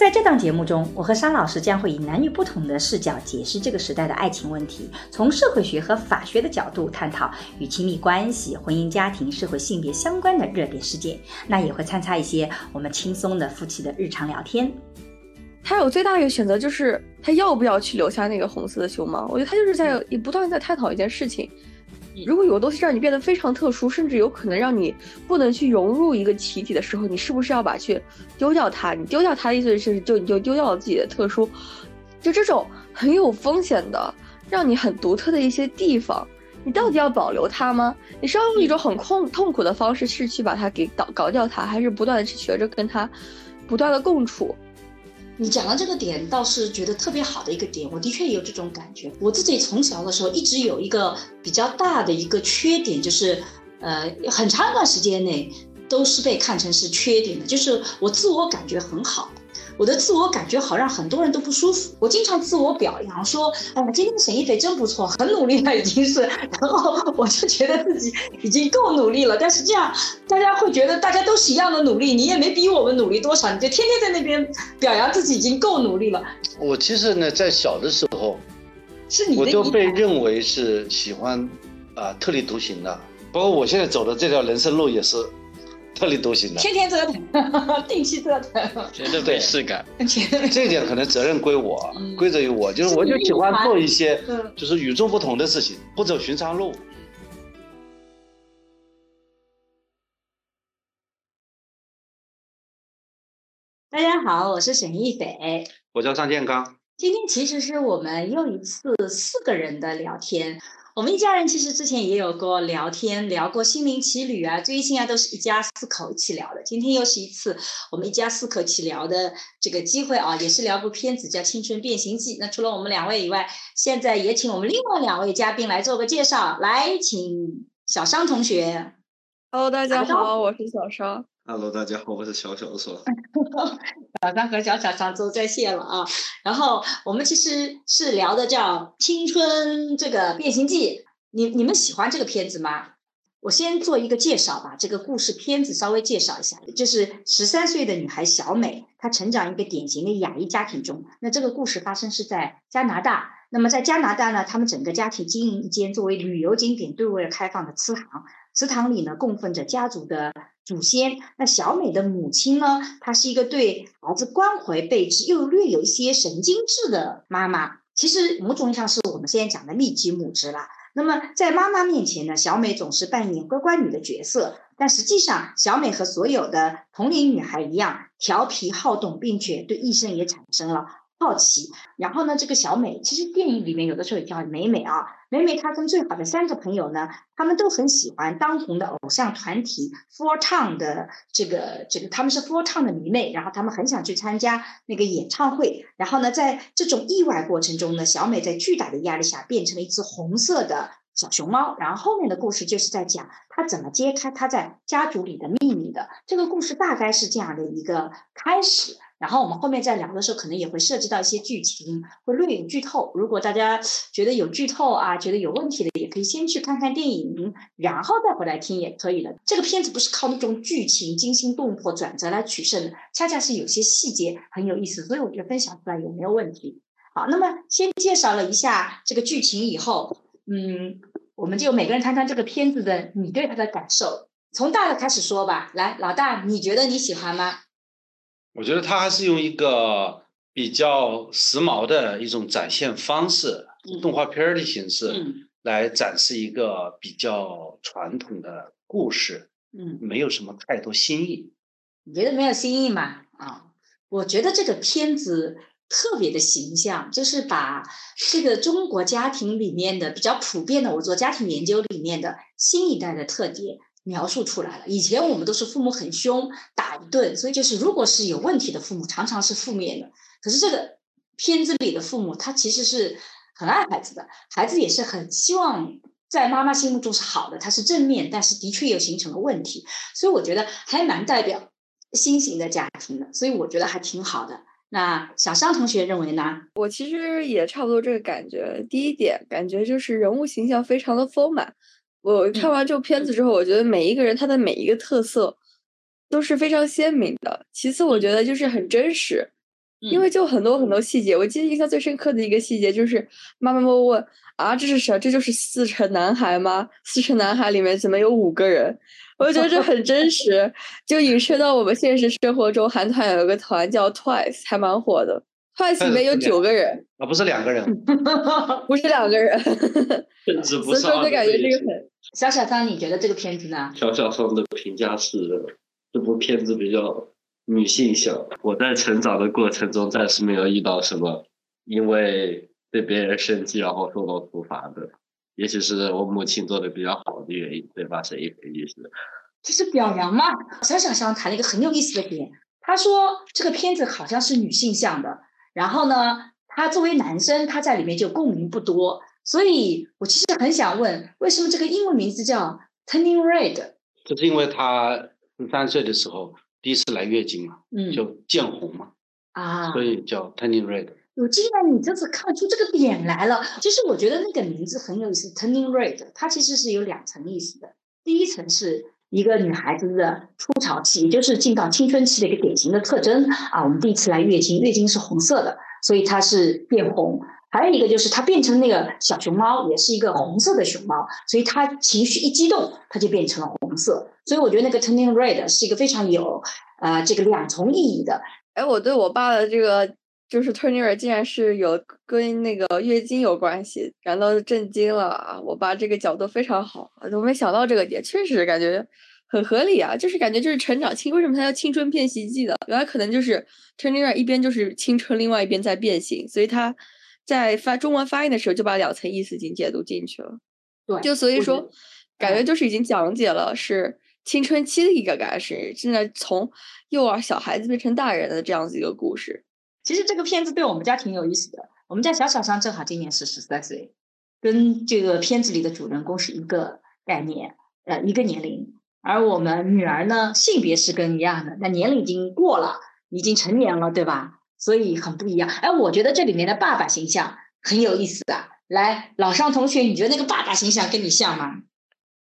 在这档节目中，我和沙老师将会以男女不同的视角解释这个时代的爱情问题，从社会学和法学的角度探讨与亲密关系、婚姻家庭、社会性别相关的热点事件。那也会参差一些我们轻松的夫妻的日常聊天。他有最大的一个选择就是他要不要去留下那个红色的熊猫？我觉得他就是在也不断在探讨一件事情。如果有个东西让你变得非常特殊，甚至有可能让你不能去融入一个集体的时候，你是不是要把去丢掉它？你丢掉它的意思是，就你就丢掉了自己的特殊，就这种很有风险的，让你很独特的一些地方，你到底要保留它吗？你是要用一种很痛痛苦的方式是去把它给搞搞掉它，还是不断的去学着跟它不断的共处？你讲的这个点倒是觉得特别好的一个点，我的确有这种感觉。我自己从小的时候一直有一个比较大的一个缺点，就是呃，很长一段时间内都是被看成是缺点的，就是我自我感觉很好。我的自我感觉好，让很多人都不舒服。我经常自我表扬说：“哎呀，今天沈一菲真不错，很努力了，已经是。”然后我就觉得自己已经够努力了。但是这样，大家会觉得大家都是一样的努力，你也没比我们努力多少，你就天天在那边表扬自己已经够努力了。我其实呢，在小的时候，是你我就被认为是喜欢啊特立独行的，包括我现在走的这条人生路也是。特立独行的，天天折腾，定期折腾，绝对没事干。这一点可能责任归我，归责于我，就是我就喜欢做一些就是与众不同的事情，不走寻常路。大家好，我是沈一斐，我叫张建刚。今天其实是我们又一次四个人的聊天。我们一家人其实之前也有过聊天，聊过心灵奇旅啊，追星啊都是一家四口一起聊的。今天又是一次我们一家四口一起聊的这个机会啊，也是聊部片子叫《青春变形记》。那除了我们两位以外，现在也请我们另外两位嘉宾来做个介绍。来，请小商同学。Hello，大家好，我是小商。Hello，大家好，我是小小双。小张和小小上周在线了啊，然后我们其实是聊的叫《青春这个变形记》，你你们喜欢这个片子吗？我先做一个介绍吧，这个故事片子稍微介绍一下，就是十三岁的女孩小美，她成长一个典型的亚裔家庭中。那这个故事发生是在加拿大，那么在加拿大呢，他们整个家庭经营一间作为旅游景点对外开放的祠堂，祠堂里呢供奉着家族的。祖先，那小美的母亲呢？她是一个对儿子关怀备至又略有一些神经质的妈妈。其实某种意义上是我们现在讲的利己母职了。那么在妈妈面前呢，小美总是扮演乖乖女的角色。但实际上，小美和所有的同龄女孩一样，调皮好动，并且对医生也产生了。好奇，然后呢？这个小美其实电影里面有的时候也叫美美啊。美美她跟最好的三个朋友呢，他们都很喜欢当红的偶像团体 Four Town 的这个这个，他们是 Four Town 的迷妹，然后他们很想去参加那个演唱会。然后呢，在这种意外过程中呢，小美在巨大的压力下变成了一只红色的小熊猫。然后后面的故事就是在讲她怎么揭开她在家族里的秘密的。这个故事大概是这样的一个开始。然后我们后面再聊的时候，可能也会涉及到一些剧情，会略有剧透。如果大家觉得有剧透啊，觉得有问题的，也可以先去看看电影，然后再回来听也可以的。这个片子不是靠那种剧情惊心动魄转折来取胜的，恰恰是有些细节很有意思，所以我觉得分享出来有没有问题。好，那么先介绍了一下这个剧情以后，嗯，我们就每个人谈谈这个片子的你对它的感受。从大的开始说吧，来，老大，你觉得你喜欢吗？我觉得他还是用一个比较时髦的一种展现方式，动画片的形式来展示一个比较传统的故事，嗯，没有什么太多新意。你觉得没有新意吗？啊，我觉得这个片子特别的形象，就是把这个中国家庭里面的比较普遍的，我做家庭研究里面的新一代的特点。描述出来了。以前我们都是父母很凶，打一顿，所以就是如果是有问题的父母，常常是负面的。可是这个片子里的父母，他其实是很爱孩子的，孩子也是很希望在妈妈心目中是好的，他是正面，但是的确又形成了问题，所以我觉得还蛮代表新型的家庭的，所以我觉得还挺好的。那小商同学认为呢？我其实也差不多这个感觉。第一点，感觉就是人物形象非常的丰满。我看完这部片子之后，我觉得每一个人他的每一个特色都是非常鲜明的。其次，我觉得就是很真实，因为就很多很多细节。我记得印象最深刻的一个细节就是妈妈问问啊，这是谁？这就是四成男孩吗？四成男孩里面怎么有五个人？我觉得这很真实，就影射到我们现实生活中，韩团有一个团叫 Twice，还蛮火的。Twice 里面有九个人啊，不是两个人，不是两个人，甚至不是。所以说就感觉这个很。小小张，你觉得这个片子呢？小小张的评价是这部片子比较女性向。我在成长的过程中，暂时没有遇到什么因为对别人生气然后受到处罚的。也许是我母亲做的比较好的原因，对吧？是一个意思。这是表扬嘛？小小张谈了一个很有意思的点，他说这个片子好像是女性向的，然后呢，他作为男生，他在里面就共鸣不多。所以我其实很想问，为什么这个英文名字叫 Turning Red？就是因为他十三岁的时候第一次来月经嘛，嗯，就见红嘛，啊，所以叫 Turning Red。我竟然你这次看出这个点来了。其实我觉得那个名字很有意思，Turning Red，它其实是有两层意思的。第一层是一个女孩子的初潮期，也就是进到青春期的一个典型的特征啊。我们第一次来月经，月经是红色的，所以它是变红。还有一个就是它变成那个小熊猫，也是一个红色的熊猫，所以它情绪一激动，它就变成了红色。所以我觉得那个 Turning Red 是一个非常有呃这个两重意义的。哎，我对我爸的这个。就是 turner 竟然是有跟那个月经有关系，感到震惊了啊！我爸这个角度非常好，我都没想到这个点，确实感觉很合理啊！就是感觉就是成长期，为什么它叫青春变形记的？原来可能就是 turner 一边就是青春，另外一边在变形，所以他在发中文发音的时候就把两层意思已经解读进去了。对，就所以说感觉就是已经讲解了是青春期的一个感是正在从幼儿小孩子变成大人的这样子一个故事。其实这个片子对我们家挺有意思的。我们家小小商正好今年是十三岁，跟这个片子里的主人公是一个概念，呃，一个年龄。而我们女儿呢，性别是跟一样的，那年龄已经过了，已经成年了，对吧？所以很不一样。哎，我觉得这里面的爸爸形象很有意思啊。来，老商同学，你觉得那个爸爸形象跟你像吗？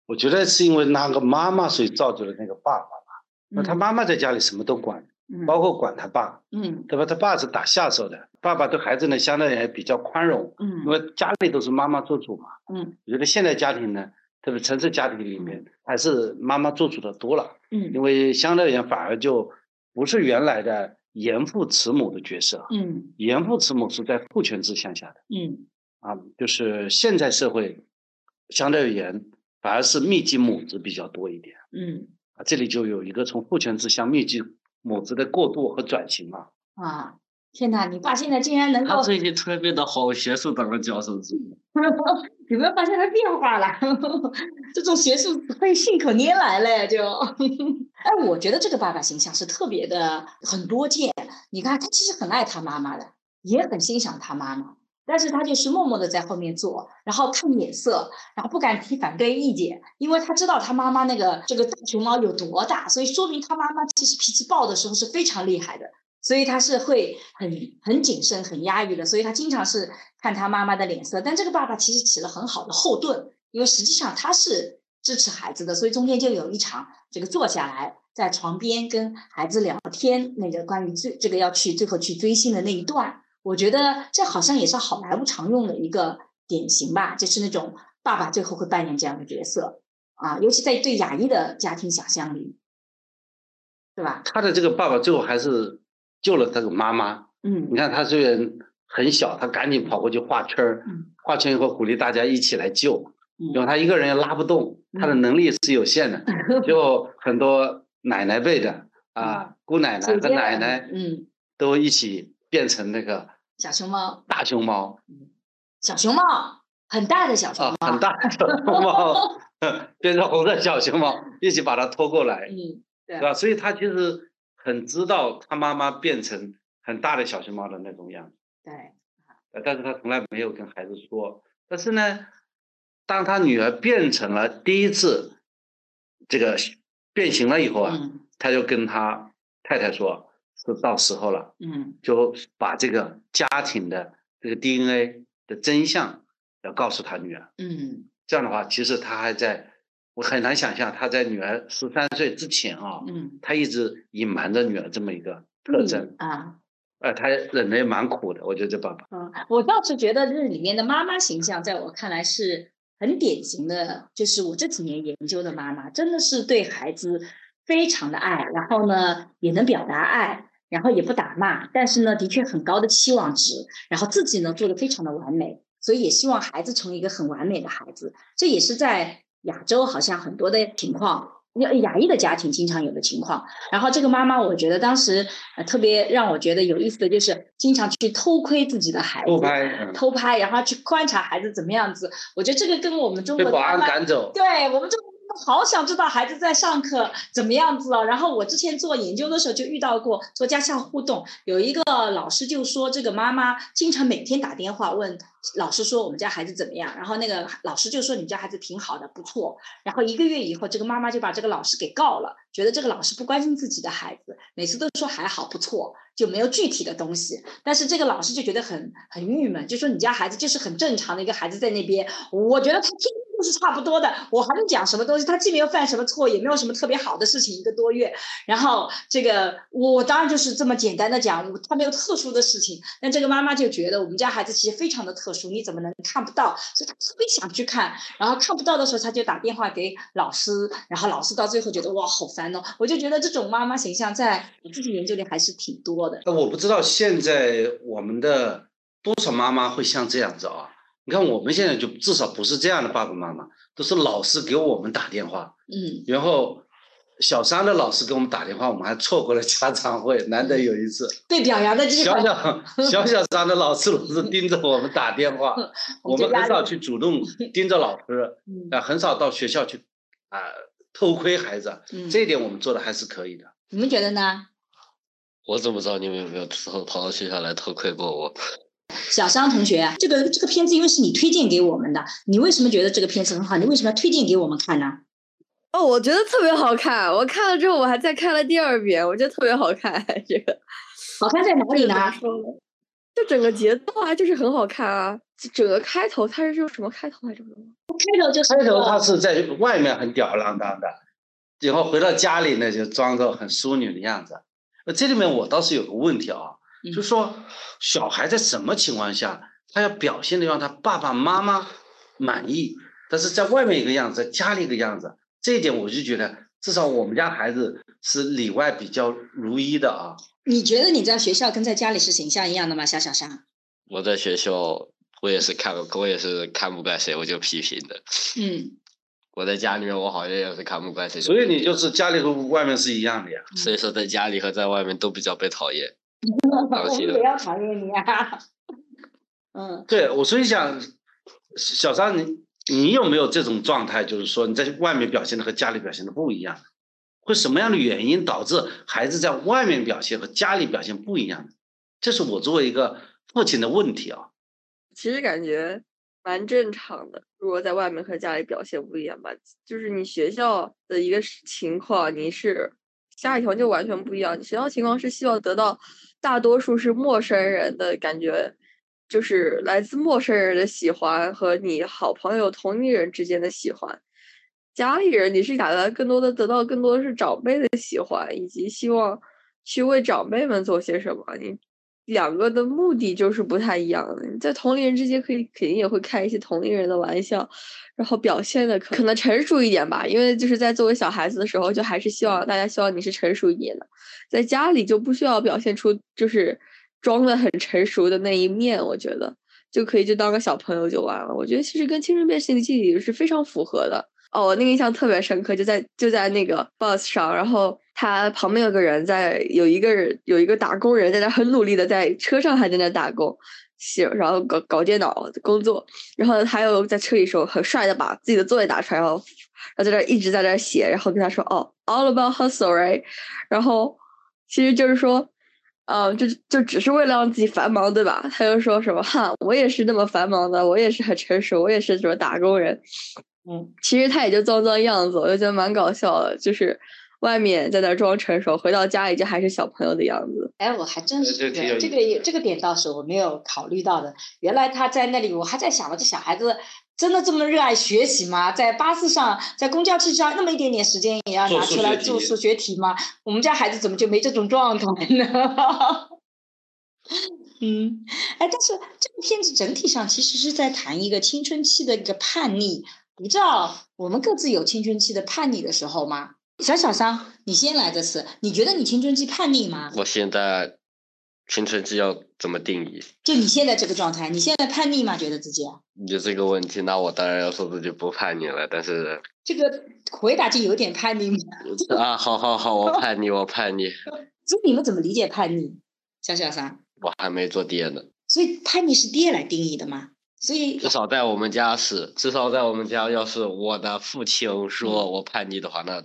我觉得是因为那个妈妈，所以造就了那个爸爸吧。那他妈妈在家里什么都管。包括管他爸，嗯，对吧？他爸是打下手的，爸爸对孩子呢，相对也比较宽容，嗯，因为家里都是妈妈做主嘛，嗯，我觉得现在家庭呢，特别城市家庭里面，还是妈妈做主的多了，嗯，因为相对而言反而就不是原来的严父慈母的角色，嗯，严父慈母是在父权制向下的，嗯，啊，就是现在社会相对而言反而是密集母子比较多一点，嗯，啊，这里就有一个从父权制向密集。母子的过渡和转型嘛？啊，天哪！你爸现在竟然能够……他最近突然变得好学术，当个教授组。有没有发现他变化了？这种学术被信口拈来了，就 哎，我觉得这个爸爸形象是特别的很多见。你看，他其实很爱他妈妈的，也很欣赏他妈妈。但是他就是默默的在后面做，然后看脸色，然后不敢提反对意见，因为他知道他妈妈那个这个大熊猫有多大，所以说明他妈妈其实脾气暴的时候是非常厉害的，所以他是会很很谨慎、很压抑的，所以他经常是看他妈妈的脸色。但这个爸爸其实起了很好的后盾，因为实际上他是支持孩子的，所以中间就有一场这个坐下来在床边跟孩子聊天，那个关于最这个要去最后去追星的那一段。我觉得这好像也是好莱坞常用的一个典型吧，就是那种爸爸最后会扮演这样的角色啊，尤其在对亚裔的家庭想象里，对吧？他的这个爸爸最后还是救了他的妈妈。嗯，你看他虽然很小，他赶紧跑过去画圈儿，画圈以后鼓励大家一起来救，因为他一个人也拉不动，他的能力是有限的，就很多奶奶辈的啊，姑奶奶和奶奶，嗯，都一起。变成那个小熊猫，大熊猫，小熊猫，很大的小熊猫，很大的小。熊猫，变成红色小熊猫，一起把它拖过来，嗯，对，吧？所以他其实很知道他妈妈变成很大的小熊猫的那种样子，对，但是他从来没有跟孩子说。但是呢，当他女儿变成了第一次这个变形了以后啊，他就跟他太太说，是到时候了，嗯，就把这个家庭的这个 DNA 的真相要告诉他女儿，嗯，这样的话，其实他还在，我很难想象他在女儿十三岁之前啊，嗯，他一直隐瞒着女儿这么一个特征啊。呃，他忍的也蛮苦的，我觉得这爸爸。嗯，我倒是觉得这里面的妈妈形象，在我看来是很典型的，就是我这几年研究的妈妈，真的是对孩子非常的爱，然后呢也能表达爱，然后也不打骂，但是呢的确很高的期望值，然后自己呢做的非常的完美，所以也希望孩子成为一个很完美的孩子。这也是在亚洲好像很多的情况。亚裔的家庭经常有的情况，然后这个妈妈，我觉得当时呃特别让我觉得有意思的就是，经常去偷窥自己的孩子，偷拍，偷拍，然后去观察孩子怎么样子。我觉得这个跟我们中国被保安赶走，对我们中。好想知道孩子在上课怎么样子哦。然后我之前做研究的时候就遇到过做家校互动，有一个老师就说这个妈妈经常每天打电话问老师说我们家孩子怎么样，然后那个老师就说你家孩子挺好的，不错。然后一个月以后，这个妈妈就把这个老师给告了，觉得这个老师不关心自己的孩子，每次都说还好不错，就没有具体的东西。但是这个老师就觉得很很郁闷，就说你家孩子就是很正常的一个孩子在那边，我觉得他是差不多的，我还能讲什么东西？他既没有犯什么错，也没有什么特别好的事情，一个多月。然后这个我当然就是这么简单的讲，他没有特殊的事情。但这个妈妈就觉得我们家孩子其实非常的特殊，你怎么能看不到？所以她特别想去看，然后看不到的时候，他就打电话给老师，然后老师到最后觉得哇好烦哦。我就觉得这种妈妈形象在我自己研究里还是挺多的。那我不知道现在我们的多少妈妈会像这样子啊？你看，我们现在就至少不是这样的爸爸妈妈，都是老师给我们打电话，嗯，然后小三的老师给我们打电话，我们还错过了家长会，难得有一次被表扬的机会。小小 小小三的老师老是盯着我们打电话，我们很少去主动盯着老师，啊，很少到学校去啊偷窥孩子，这一点我们做的还是可以的。你们觉得呢？我怎么知道你们有没有偷跑到学校来偷窥过我？小商同学，这个这个片子因为是你推荐给我们的，你为什么觉得这个片子很好？你为什么要推荐给我们看呢？哦，我觉得特别好看，我看了之后我还再看了第二遍，我觉得特别好看。这个 好看在哪里呢？就整个节奏啊，就是很好看啊。整个开头它是用什么开头来着？开头就是开头，他是在外面很吊儿郎当的，然后回到家里呢就装作很淑女的样子。那这里面我倒是有个问题啊。就说小孩在什么情况下，他要表现的让他爸爸妈妈满意，但是在外面一个样子，在家里一个样子，这一点我就觉得，至少我们家孩子是里外比较如一的啊。你觉得你在学校跟在家里是形象一样的吗，夏小沙？我在学校，我也是看，我也是看不惯谁我就批评的。嗯。我在家里面，我好像也是看不惯谁。所以你就是家里和外面是一样的呀。所以说，在家里和在外面都比较被讨厌。我也 要讨厌你啊！嗯，对我所以想，小张，你你有没有这种状态？就是说你在外面表现的和家里表现的不一样，会什么样的原因导致孩子在外面表现和家里表现不一样这是我作为一个父亲的问题啊。其实感觉蛮正常的，如果在外面和家里表现不一样吧，就是你学校的一个情况，你是。家里条件完全不一样，学校情况是希望得到大多数是陌生人的感觉，就是来自陌生人的喜欢和你好朋友同龄人之间的喜欢。家里人你是想的更多的得到更多的是长辈的喜欢，以及希望去为长辈们做些什么。你两个的目的就是不太一样的。在同龄人之间可以肯定也会开一些同龄人的玩笑。然后表现的可能成熟一点吧，因为就是在作为小孩子的时候，就还是希望大家希望你是成熟一点的，在家里就不需要表现出就是装的很成熟的那一面，我觉得就可以就当个小朋友就完了。我觉得其实跟《青春变形记》里是非常符合的。哦，我那个印象特别深刻，就在就在那个 bus 上，然后他旁边有个人在，有一个人有一个打工人在那很努力的在车上还在那打工。写，然后搞搞电脑工作，然后他又在车里时候很帅的把自己的作业打出来，然后，然后在那一直在那写，然后跟他说哦，all about hustle，right？然后其实就是说，啊，就就只是为了让自己繁忙，对吧？他就说什么哈，我也是那么繁忙的，我也是很成熟，我也是什么打工人。嗯，其实他也就装装样子，我就觉得蛮搞笑的，就是外面在那装成熟，回到家已经还是小朋友的样子。哎，我还真是这个这个点倒是我没有考虑到的。原来他在那里，我还在想了，这小孩子真的这么热爱学习吗？在巴士上，在公交车上，那么一点点时间也要拿出来做数学题吗？我们家孩子怎么就没这种状态呢？嗯，哎，但是这部片子整体上其实是在谈一个青春期的一个叛逆。你知道我们各自有青春期的叛逆的时候吗？小小桑，你先来这次，你觉得你青春期叛逆吗？我现在青春期要怎么定义？就你现在这个状态，你现在叛逆吗？觉得自己？你这个问题，那我当然要说自己不叛逆了。但是这个回答就有点叛逆。啊，好好好，我叛逆，我叛逆。所以你们怎么理解叛逆？小小三，我还没做爹呢。所以叛逆是爹来定义的吗？所以至少在我们家是，至少在我们家，要是我的父亲说我叛逆的话，那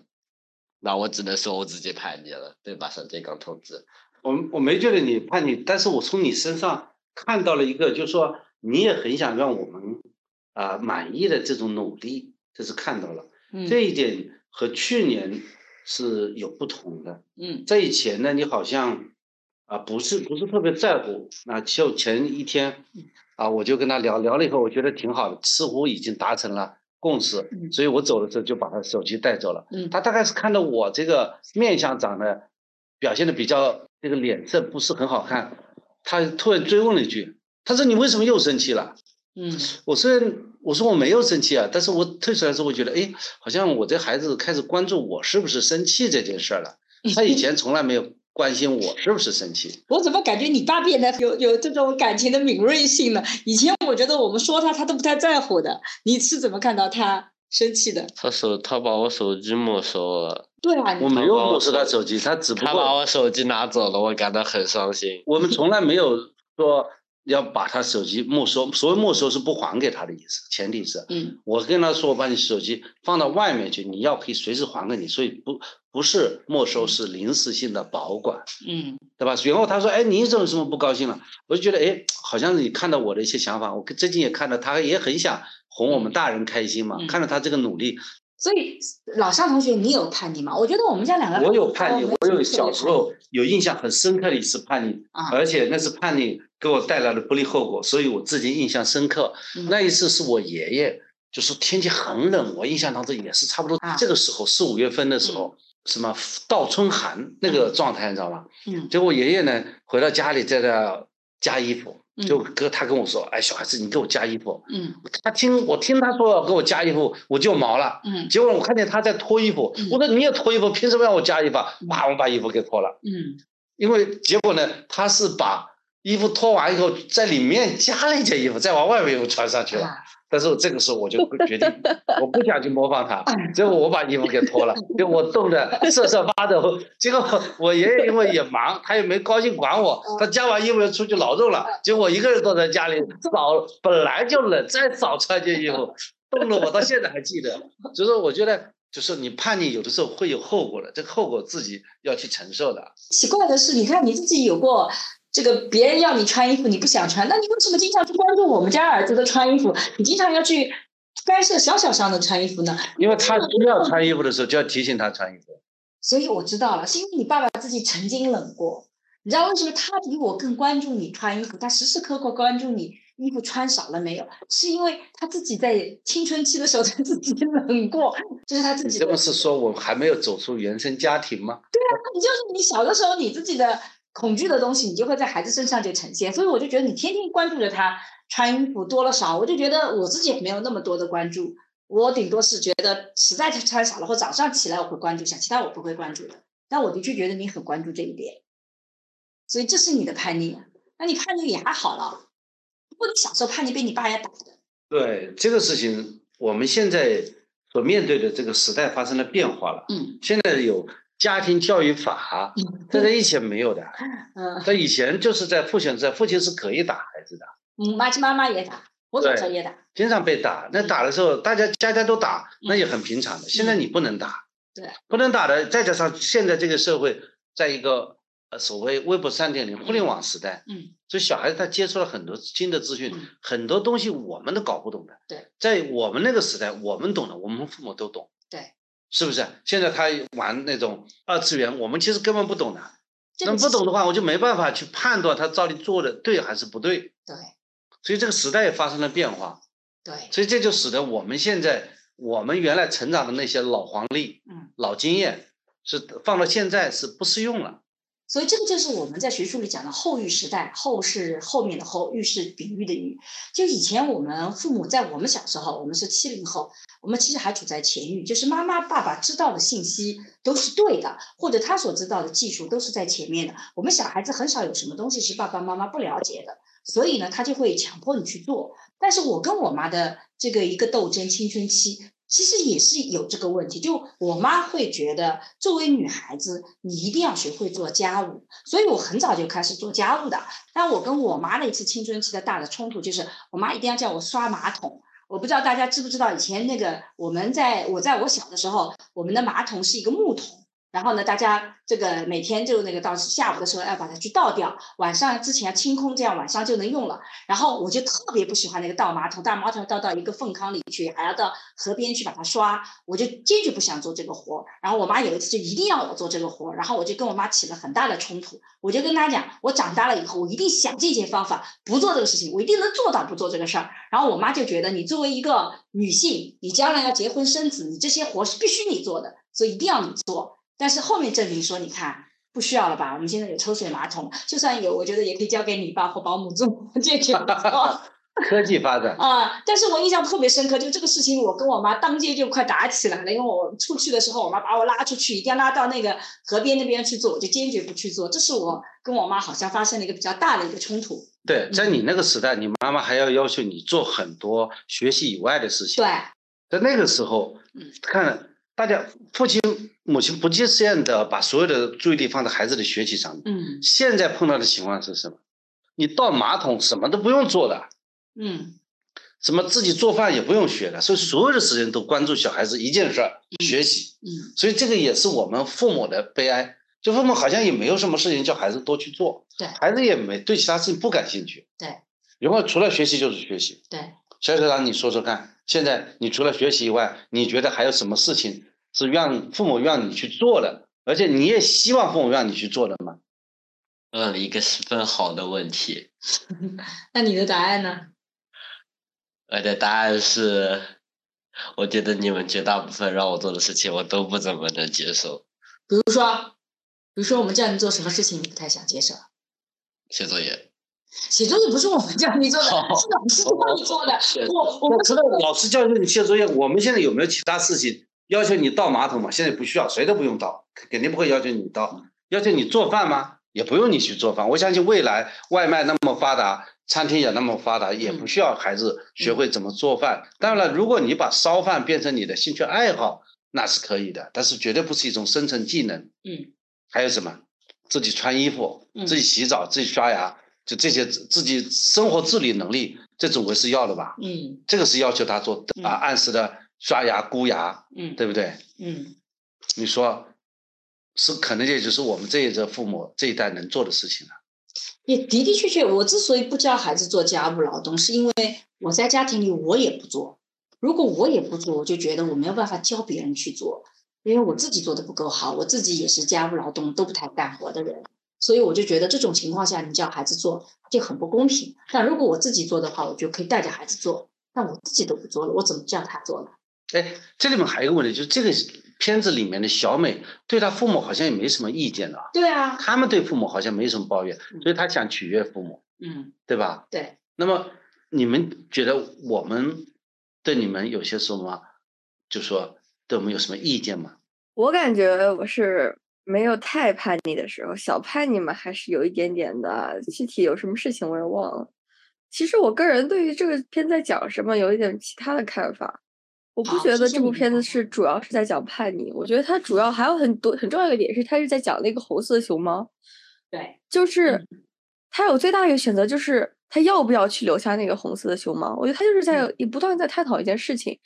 那我只能说我自己叛逆了，对吧，沈建刚同志？我我没觉得你叛逆，但是我从你身上看到了一个，就是说你也很想让我们啊满意的这种努力，这是看到了。嗯。这一点和去年是有不同的。嗯。在以前呢，你好像啊不是不是特别在乎，那就前一天。啊，我就跟他聊聊了以后，我觉得挺好的，似乎已经达成了共识，所以我走的时候就把他手机带走了。他大概是看到我这个面相长得表现的比较，这个脸色不是很好看，他突然追问了一句：“他说你为什么又生气了？”嗯，我说我说我没有生气啊，但是我退出来之后，我觉得哎，好像我这孩子开始关注我是不是生气这件事儿了。他以前从来没有。关心我是不是生气？我怎么感觉你爸变得有有这种感情的敏锐性了？以前我觉得我们说他，他都不太在乎的。你是怎么看到他生气的？他手，他把我手机没收了。对啊，我没有没收他手机，他只不过他把我手机拿走了，我感到很伤心。我们从来没有说。要把他手机没收，所谓没收是不还给他的意思，前提是，嗯，我跟他说，我把你手机放到外面去，你要可以随时还给你，所以不不是没收，是临时性的保管，嗯，对吧？然后他说，哎，你怎么这么不高兴了？我就觉得，哎，好像你看到我的一些想法，我最近也看到他也很想哄我们大人开心嘛，看到他这个努力。所以老尚同学，你有叛逆吗？我觉得我们家两个，我有叛逆，我有小时候有印象很深刻的一次叛逆，而且那次叛逆给我带来了不利后果，所以我自己印象深刻。那一次是我爷爷，就是天气很冷，我印象当中也是差不多这个时候四五月份的时候，什么倒春寒那个状态，你知道吗？嗯。结果爷爷呢回到家里在那加衣服。就哥他跟我说，哎，小孩子，你给我加衣服。嗯，他听我听他说要给我加衣服，我就毛了。嗯，结果我看见他在脱衣服，我说你也脱衣服，凭什么让我加衣服？啪，我把衣服给脱了。嗯，因为结果呢，他是把衣服脱完以后，在里面加了一件衣服，再往外面又穿上去了。但是这个时候我就决定，我不想去模仿他，结果我把衣服给脱了，就我冻得瑟瑟发抖。结果我爷爷因为也忙，他也没高兴管我，他加完衣服就出去劳动了。结果我一个人坐在家里，少 本来就冷，再少穿件衣服，冻得我到现在还记得。所以说，我觉得就是你叛逆有的时候会有后果的，这个后果自己要去承受的。奇怪的是，你看你自己有过。这个别人要你穿衣服，你不想穿，那你为什么经常去关注我们家儿子的穿衣服？你经常要去干涉小小上的穿衣服呢？因为他需要穿衣服的时候，就要提醒他穿衣服。所以我知道了，是因为你爸爸自己曾经冷过。你知道为什么他比我更关注你穿衣服？他时时刻刻关注你衣服穿少了没有？是因为他自己在青春期的时候他自己冷过，这是他自己。这不是说我还没有走出原生家庭吗？对啊，你就是你小的时候你自己的。恐惧的东西，你就会在孩子身上就呈现，所以我就觉得你天天关注着他穿衣服多了少，我就觉得我自己也没有那么多的关注，我顶多是觉得实在是穿少了，或早上起来我会关注一下，其他我不会关注的。但我的确觉得你很关注这一点，所以这是你的叛逆，那你叛逆也还好了，不过你小时候叛逆被你爸也打的。对这个事情，我们现在所面对的这个时代发生了变化了，嗯，现在有。家庭教育法，这在以前没有的。嗯，在以前就是在父亲在，父亲是可以打孩子的。嗯，妈亲妈妈也打，我小时候也打。经常被打，那打的时候大家家家都打，那也很平常的。现在你不能打，对，不能打的。再加上现在这个社会，在一个呃所谓微博三点零互联网时代，嗯，所以小孩子他接触了很多新的资讯，嗯很多东西我们都搞不懂的。对，在我们那个时代，我们懂的，我们父母都懂。对，是不是？现在他玩那种二次元，我们其实根本不懂的。那不懂的话，我就没办法去判断他到底做的对还是不对。对所以这个时代也发生了变化，对，所以这就使得我们现在我们原来成长的那些老黄历、嗯，老经验是放到现在是不适用了。所以这个就是我们在学术里讲的后育时代，后是后面的后，育是比喻的育。就以前我们父母在我们小时候，我们是七零后，我们其实还处在前育，就是妈妈爸爸知道的信息都是对的，或者他所知道的技术都是在前面的。我们小孩子很少有什么东西是爸爸妈妈不了解的，所以呢，他就会强迫你去做。但是我跟我妈的这个一个斗争青春期，其实也是有这个问题，就我妈会觉得，作为女孩子，你一定要学会做家务，所以我很早就开始做家务的。但我跟我妈那次青春期的大的冲突，就是我妈一定要叫我刷马桶。我不知道大家知不知道，以前那个我们在我在我小的时候，我们的马桶是一个木桶。然后呢，大家这个每天就那个到下午的时候要把它去倒掉，晚上之前要清空，这样晚上就能用了。然后我就特别不喜欢那个倒马桶，倒马桶倒到一个粪坑里去，还要到河边去把它刷，我就坚决不想做这个活。然后我妈有一次就一定要我做这个活，然后我就跟我妈起了很大的冲突。我就跟她讲，我长大了以后，我一定想尽一些方法不做这个事情，我一定能做到不做这个事儿。然后我妈就觉得你作为一个女性，你将来要结婚生子，你这些活是必须你做的，所以一定要你做。但是后面证明说，你看不需要了吧？我们现在有抽水马桶，就算有，我觉得也可以交给你爸或保姆做，这个不错科技发展，啊。但是我印象特别深刻，就这个事情，我跟我妈当街就快打起来了，因为我出去的时候，我妈把我拉出去，一定要拉到那个河边那边去做，我就坚决不去做。这是我跟我妈好像发生了一个比较大的一个冲突。对，在你那个时代，你妈妈还要要求你做很多学习以外的事情。对，在那个时候嗯，看大家父亲母亲不计限的把所有的注意力放在孩子的学习上面。嗯现在碰到的情况是什么？你倒马桶什么都不用做的，嗯什么自己做饭也不用学的，所以所有的时间都关注小孩子一件事儿，学习。嗯，所以这个也是我们父母的悲哀，就父母好像也没有什么事情叫孩子多去做，对孩子也没对其他事情不感兴趣。对，以后除了学习就是学习。对。小学长，你说说看，现在你除了学习以外，你觉得还有什么事情是让父母让你去做的，而且你也希望父母让你去做的吗？问了一个十分好的问题，那你的答案呢？我的答案是，我觉得你们绝大部分让我做的事情，我都不怎么能接受。比如说，比如说我们叫你做什么事情，你不太想接受。写作业，写作业不是我们叫你做的，是老师叫你做的。我我们除了老师叫你写作业，我们现在有没有其他事情要求你倒马桶吗？现在不需要，谁都不用倒，肯定不会要求你倒。要求你做饭吗？也不用你去做饭。我相信未来外卖那么发达，餐厅也那么发达，也不需要孩子学会怎么做饭。当然了，如果你把烧饭变成你的兴趣爱好，那是可以的，但是绝对不是一种生存技能。嗯，还有什么？自己穿衣服，嗯自己洗澡，自己刷牙，就这些自自己生活自理能力，这总归是要的吧？嗯这个是要求他做的啊，嗯按时的刷牙、箍牙，嗯对不对？嗯你说是可能也就是我们这一代父母这一代能做的事情了。也的的确确，我之所以不教孩子做家务劳动，是因为我在家庭里我也不做。如果我也不做，我就觉得我没有办法教别人去做，因为我自己做的不够好，我自己也是家务劳动都不太干活的人，所以我就觉得这种情况下你叫孩子做就很不公平。但如果我自己做的话，我就可以带着孩子做，但我自己都不做了，我怎么叫他做呢？哎，这里面还有一个问题，就是这个片子里面的小美对她父母好像也没什么意见的，对啊，他们对父母好像没什么抱怨，嗯所以她想取悦父母，嗯，对吧？对，那么你们觉得我们对你们有些什么，就说对我们有什么意见吗？我感觉我是没有太叛逆的时候，小叛逆嘛还是有一点点的。具体有什么事情我也忘了。其实我个人对于这个片在讲什么有一点其他的看法。我不觉得这部片子是主要是在讲叛逆，我觉得它主要还有很多很重要一个点是，它是在讲那个红色熊猫。对，就是嗯他有最大的一个选择，就是他要不要去留下那个红色的熊猫。我觉得他就是在嗯也不断在探讨一件事情：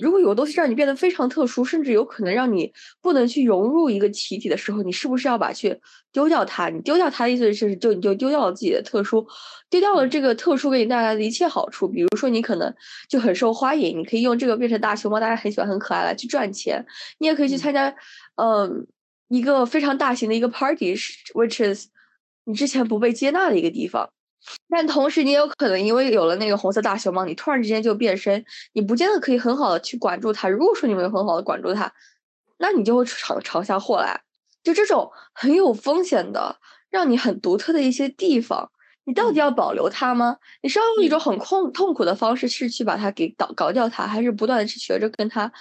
如果有个东西让你变得非常特殊，甚至有可能让你不能去融入一个集体的时候，你是不是要把去丢掉它？你丢掉它的意思是，就你就丢掉了自己的特殊，丢掉了这个特殊给你带来的一切好处。比如说，你可能就很受欢迎，你可以用这个变成大熊猫，大家很喜欢、很可爱来去赚钱。你也可以去参加，嗯，一个非常大型的一个 party，which is 你之前不被接纳的一个地方。但同时，你也有可能因为有了那个红色大熊猫，你突然之间就变身，你不见得可以很好的去管住它。如果说你没有很好的管住它，那你就会闯闯下祸来。就这种很有风险的，让你很独特的一些地方，你到底要保留它吗？你是要用一种很痛痛苦的方式是去把它给搞搞掉它，还是不断的去学着跟它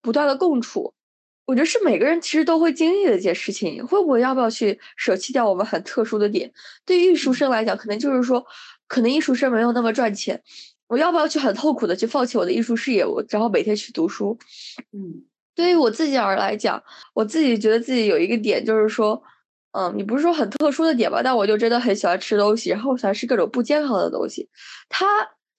不断的共处？我觉得是每个人其实都会经历的一件事情，会不会要不要去舍弃掉我们很特殊的点？对于艺术生来讲，可能就是说，可能艺术生没有那么赚钱，我要不要去很痛苦的去放弃我的艺术事业？我然后每天去读书。嗯，对于我自己而来讲，我自己觉得自己有一个点，就是说，嗯，你不是说很特殊的点吧？但我就真的很喜欢吃东西，然后我喜欢吃各种不健康的东西。它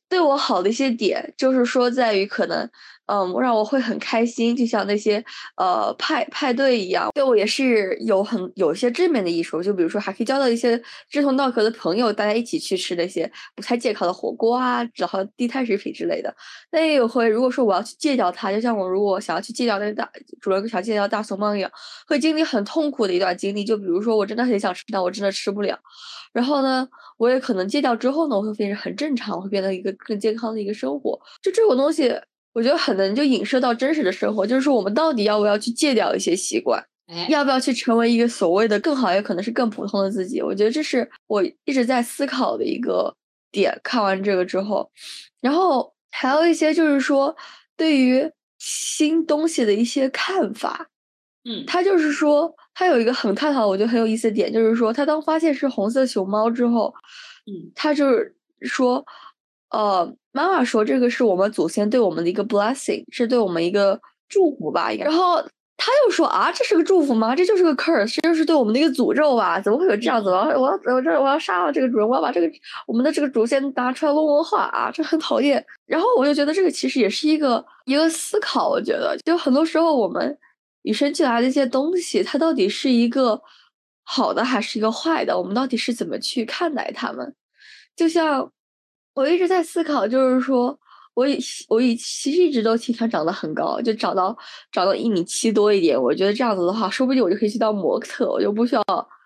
对我好的一些点，就是说在于可能。嗯，让我会很开心，就像那些呃派派对一样，对我也是有很有一些正面的艺术。就比如说，还可以交到一些志同道合的朋友，大家一起去吃那些不太健康的火锅啊，然后低碳食品之类的。那也会，如果说我要去戒掉它，就像我如果想要去戒掉那大主人想戒掉大熊猫一样，会经历很痛苦的一段经历。就比如说，我真的很想吃，但我真的吃不了。然后呢，我也可能戒掉之后呢，我会变成很正常，会变得一个更健康的一个生活。就这种东西。我觉得很能就影射到真实的生活，就是说我们到底要不要去戒掉一些习惯，要不要去成为一个所谓的更好，也可能是更普通的自己。我觉得这是我一直在思考的一个点。看完这个之后，然后还有一些就是说对于新东西的一些看法。嗯，他就是说他有一个很探讨，我觉得很有意思的点，就是说他当发现是红色熊猫之后，嗯，他就是说。呃，妈妈说这个是我们祖先对我们的一个 blessing，是对我们一个祝福吧。然后他又说啊，这是个祝福吗？这就是个 curse，这就是对我们的一个诅咒吧？怎么会有这样子？我要我要我这我要杀了这个主人，我要把这个我们的这个祖先拿出来问问话啊！这很讨厌。然后我就觉得这个其实也是一个一个思考。我觉得就很多时候我们与生俱来的一些东西，它到底是一个好的还是一个坏的？我们到底是怎么去看待它们？就像。我一直在思考，就是说，我以我以其实一直都挺想长得很高，就长到长到一米七多一点。我觉得这样子的话，说不定我就可以去当模特，我就不需要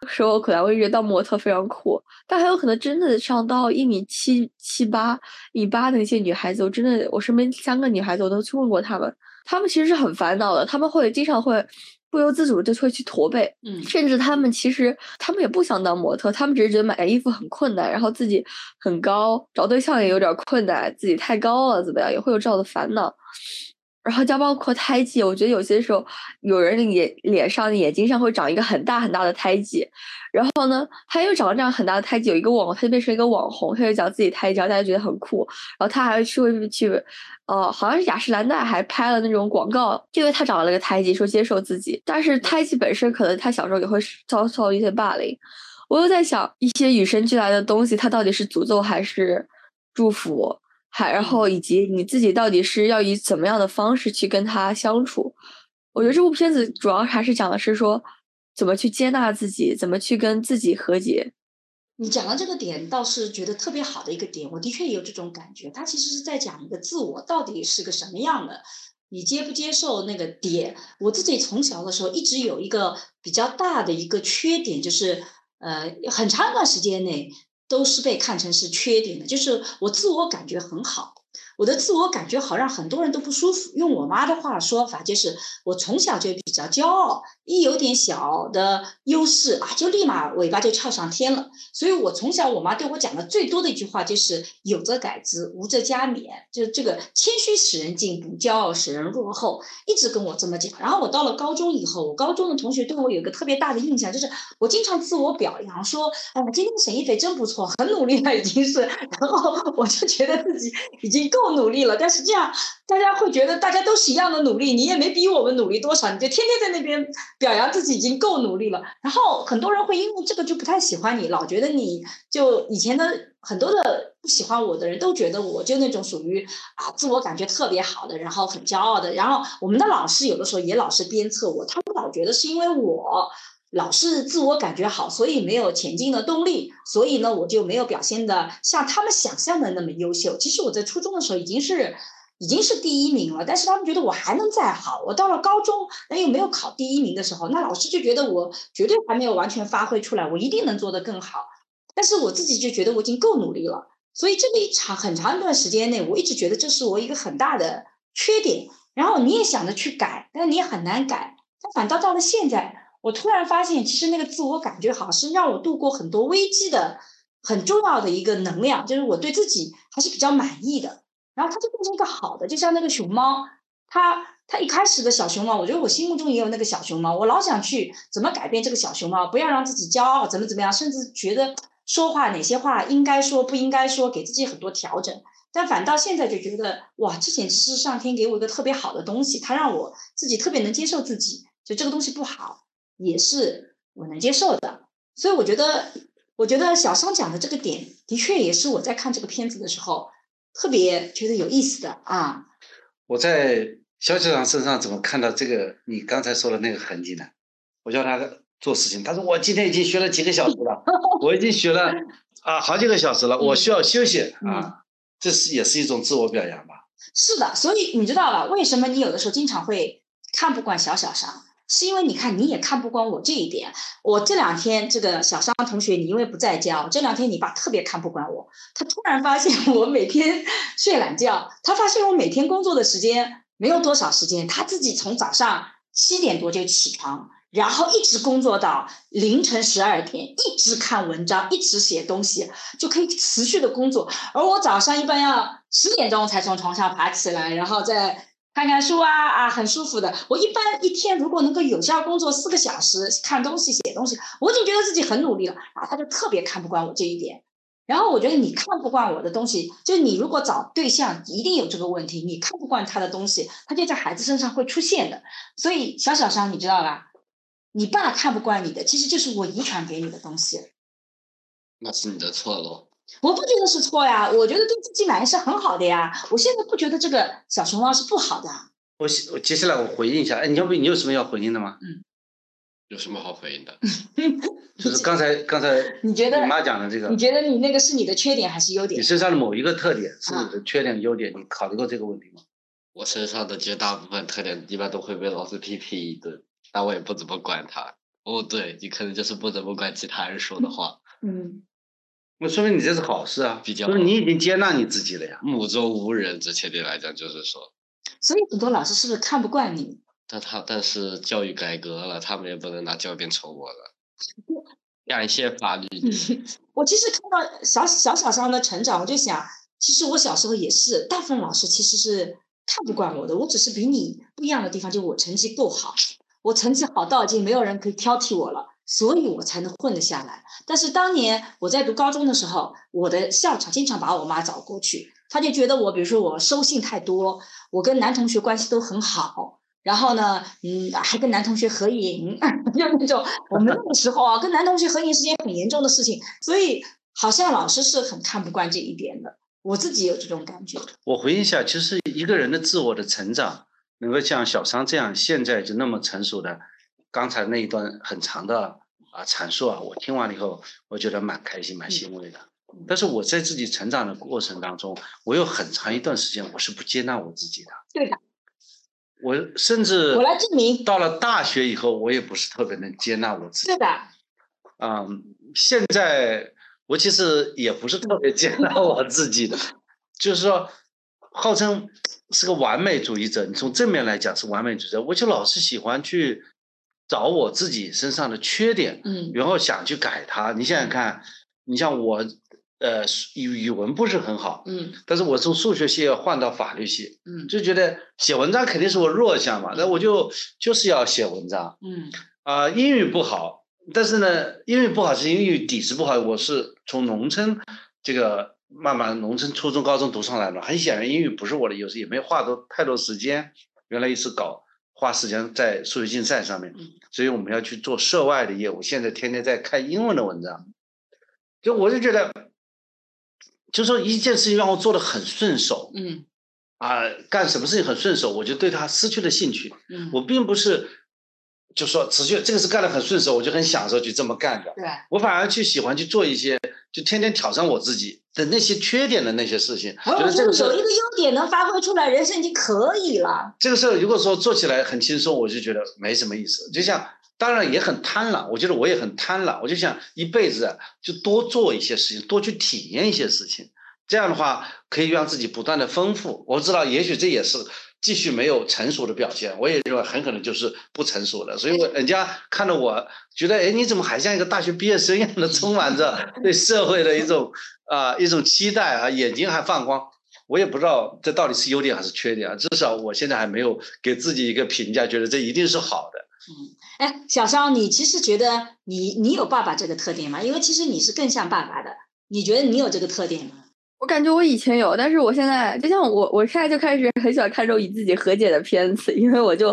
说我可能我一直当模特非常酷。但还有可能真的上到一米七七八、一米八的那些女孩子，我真的我身边三个女孩子我都去问过她们，她们其实是很烦恼的，她们会经常会。不由自主就会去驼背，嗯，甚至他们其实他们也不想当模特，他们只是觉得买衣服很困难，然后自己很高，找对象也有点困难，自己太高了怎么样，也会有这样的烦恼。然后，就包括胎记，我觉得有些时候有人的眼脸上、眼睛上会长一个很大很大的胎记，然后呢，他又长了这样很大的胎记，有一个网，他就变成一个网红，他就讲自己胎记，大家觉得很酷。然后他还去去，呃，好像是雅诗兰黛还拍了那种广告，因为他长了个胎记，说接受自己。但是胎记本身可能他小时候也会遭受一些霸凌。我又在想，一些与生俱来的东西，它到底是诅咒还是祝福？还然后以及你自己到底是要以怎么样的方式去跟他相处？我觉得这部片子主要还是讲的是说怎么去接纳自己，怎么去跟自己和解。你讲到这个点，倒是觉得特别好的一个点，我的确也有这种感觉。他其实是在讲一个自我到底是个什么样的，你接不接受那个点？我自己从小的时候一直有一个比较大的一个缺点，就是呃，很长一段时间内。都是被看成是缺点的，就是我自我感觉很好。我的自我感觉好，让很多人都不舒服。用我妈的话说法，就是我从小就比较骄傲，一有点小的优势啊，就立马尾巴就翘上天了。所以我从小，我妈对我讲的最多的一句话就是“有则改之，无则加勉”，就是这个谦虚使人进步，骄傲使人落后，一直跟我这么讲。然后我到了高中以后，我高中的同学对我有个特别大的印象，就是我经常自我表扬说：“哎，今天沈一菲真不错，很努力了，已经是。”然后我就觉得自己已经够。够努力了，但是这样大家会觉得大家都是一样的努力，你也没比我们努力多少，你就天天在那边表扬自己已经够努力了。然后很多人会因为这个就不太喜欢你，老觉得你就以前的很多的不喜欢我的人都觉得我就那种属于啊自我感觉特别好的，然后很骄傲的。然后我们的老师有的时候也老是鞭策我，他们老觉得是因为我。老是自我感觉好，所以没有前进的动力，所以呢，我就没有表现的像他们想象的那么优秀。其实我在初中的时候已经是已经是第一名了，但是他们觉得我还能再好。我到了高中，那又没有考第一名的时候，那老师就觉得我绝对还没有完全发挥出来，我一定能做得更好。但是我自己就觉得我已经够努力了，所以这个一长很长一段时间内，我一直觉得这是我一个很大的缺点。然后你也想着去改，但你也很难改。但反倒到了现在。我突然发现，其实那个自我感觉好是让我度过很多危机的很重要的一个能量，就是我对自己还是比较满意的。然后它就变成一个好的，就像那个熊猫，它它一开始的小熊猫，我觉得我心目中也有那个小熊猫，我老想去怎么改变这个小熊猫，不要让自己骄傲，怎么怎么样，甚至觉得说话哪些话应该说不应该说，给自己很多调整。但反倒现在就觉得，哇，这简直是上天给我一个特别好的东西，它让我自己特别能接受自己，就这个东西不好。也是我能接受的，所以我觉得，我觉得小商讲的这个点，的确也是我在看这个片子的时候特别觉得有意思的啊。我在小小商身上怎么看到这个你刚才说的那个痕迹呢？我叫他做事情，他说我今天已经学了几个小时了，我已经学了啊好几个小时了，我需要休息啊，这是也是一种自我表扬吧？是的，所以你知道了为什么你有的时候经常会看不惯小小商？是因为你看你也看不惯我这一点，我这两天这个小商同学，你因为不在家，这两天你爸特别看不惯我。他突然发现我每天 睡懒觉，他发现我每天工作的时间没有多少时间，他自己从早上七点多就起床，然后一直工作到凌晨十二点，一直看文章，一直写东西，就可以持续的工作。而我早上一般要十点钟才从床上爬起来，然后再。看看书啊啊，很舒服的。我一般一天如果能够有效工作四个小时，看东西、写东西，我已经觉得自己很努力了。啊，他就特别看不惯我这一点。然后我觉得你看不惯我的东西，就是你如果找对象一定有这个问题，你看不惯他的东西，他就在孩子身上会出现的。所以小小商你知道吧？你爸看不惯你的，其实就是我遗传给你的东西。那是你的错喽。我不觉得是错呀，我觉得对自己满意是很好的呀。我现在不觉得这个小熊猫是不好的。我我接下来我回应一下，哎，你要不你有什么要回应的吗？嗯，有什么好回应的？就是刚才刚才 你觉得你妈讲的这个，你觉得你那个是你的缺点还是优点？你身上的某一个特点是你的缺点优点，你考虑过这个问题吗？我身上的绝大部分特点一般都会被老师批评一顿，但我也不怎么管他。哦，对你可能就是不怎么管其他人说的话。嗯。那说明你这是好事啊，比较就是你已经接纳你自己了呀。目中无人，这前提来讲就是说，所以很多老师是不是看不惯你？但他但是教育改革了，他们也不能拿教鞭抽我了。感谢法律。我其实看到小小小上的成长，我就想，其实我小时候也是，大部分老师其实是看不惯我的。我只是比你不一样的地方，就我成绩够好，我成绩好到已经没有人可以挑剔我了。所以我才能混得下来。但是当年我在读高中的时候，我的校长经常把我妈找过去，他就觉得我，比如说我收信太多，我跟男同学关系都很好，然后呢，嗯，还跟男同学合影，就那种我们那个时候啊，跟男同学合影是件很严重的事情，所以好像老师是很看不惯这一点的。我自己有这种感觉。我回忆一下，其实一个人的自我的成长，能够像小商这样现在就那么成熟的。刚才那一段很长的啊阐述啊，我听完了以后，我觉得蛮开心、蛮欣慰的。但是我在自己成长的过程当中，我有很长一段时间我是不接纳我自己的。对的。我甚至我来证明。到了大学以后，我也不是特别能接纳我自己。对的。嗯，现在我其实也不是特别接纳 我自己的，就是说，号称是个完美主义者。你从正面来讲是完美主义者，我就老是喜欢去。找我自己身上的缺点，嗯，然后想去改它。你想想看，你像我，呃，语语文不是很好，嗯，但是我从数学系换到法律系，嗯，就觉得写文章肯定是我弱项嘛，那我就就是要写文章，嗯，啊，英语不好，但是呢，英语不好是英语底子不好。我是从农村这个慢慢农村初中、高中读上来了，很显然英语不是我的优势，也没有花多太多时间。原来一直搞花时间在数学竞赛上面，所以我们要去做涉外的业务。现在天天在看英文的文章，就我就觉得，就说一件事情让我做的很顺手，嗯，啊，干什么事情很顺手，我就对他失去了兴趣。嗯，我并不是就说持续这个事干的很顺手，我就很享受去这么干的。对，我反而去喜欢去做一些，就天天挑战我自己的那些缺点的那些事情。觉得这个事有一个优点能发挥出来，人生已经可以了。这个事儿如果说做起来很轻松，我就觉得没什么意思。就像当然也很贪婪，我觉得我也很贪婪，我就想一辈子就多做一些事情，多去体验一些事情。这样的话可以让自己不断的丰富。我知道，也许这也是继续没有成熟的表现。我也认为很可能就是不成熟的。所以，我人家看到我觉得，哎，你怎么还像一个大学毕业生一样的，充满着 对社会的一种啊一种期待啊，眼睛还放光。我也不知道这到底是优点还是缺点啊。至少我现在还没有给自己一个评价，觉得这一定是好的。嗯，哎，小商，你其实觉得你你有爸爸这个特点吗？因为其实你是更像爸爸的。你觉得你有这个特点吗？我感觉我以前有，但是我现在就像我，我现在就开始很喜欢看这种与自己和解的片子，因为我就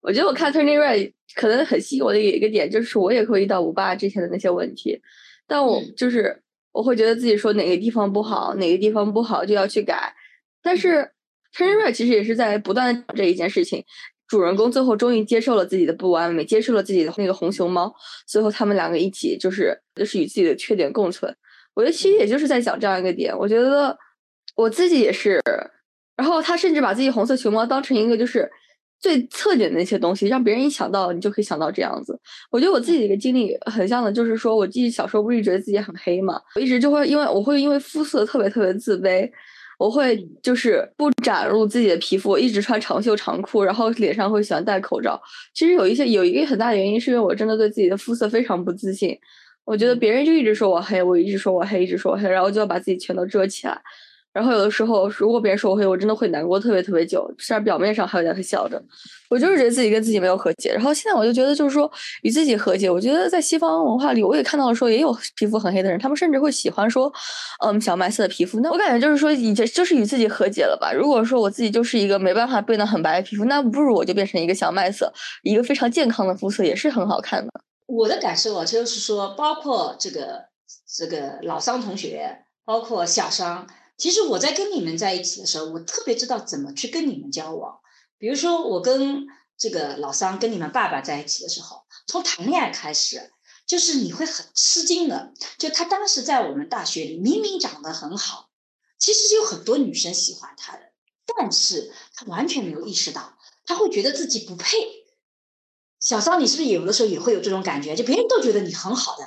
我觉得我看《Turning Red》可能很吸引我的一个点，就是我也会遇到我爸之前的那些问题，但我就是我会觉得自己说哪个地方不好，哪个地方不好就要去改，但是《Turning Red》其实也是在不断的讲这一件事情。主人公最后终于接受了自己的不完美，接受了自己的那个红熊猫，最后他们两个一起就是就是与自己的缺点共存。我觉得其实也就是在讲这样一个点。我觉得我自己也是，然后他甚至把自己红色熊猫当成一个就是最侧点的那些东西，让别人一想到你就可以想到这样子。我觉得我自己的一个经历很像的，就是说我自己小时候不是觉得自己很黑嘛，我一直就会因为我会因为肤色特别特别自卑。我会就是不展露自己的皮肤，一直穿长袖长裤，然后脸上会喜欢戴口罩。其实有一些有一个很大的原因，是因为我真的对自己的肤色非常不自信。我觉得别人就一直说我黑，我一直说我黑，一直说我黑，然后就要把自己全都遮起来。然后有的时候，如果别人说我黑，我真的会难过特别特别久，虽然表面上还有点笑着。我就是觉得自己跟自己没有和解。然后现在我就觉得，就是说与自己和解。我觉得在西方文化里，我也看到了说也有皮肤很黑的人，他们甚至会喜欢说，嗯，小麦色的皮肤。那我感觉就是说，已经就是与自己和解了吧。如果说我自己就是一个没办法变得很白的皮肤，那不如我就变成一个小麦色，一个非常健康的肤色，也是很好看的。我的感受啊，就是说，包括这个这个老桑同学，包括小商。其实我在跟你们在一起的时候，我特别知道怎么去跟你们交往。比如说，我跟这个老桑跟你们爸爸在一起的时候，从谈恋爱开始，就是你会很吃惊的。就他当时在我们大学里，明明长得很好，其实有很多女生喜欢他的，但是他完全没有意识到，他会觉得自己不配。小商，你是不是有的时候也会有这种感觉？就别人都觉得你很好的。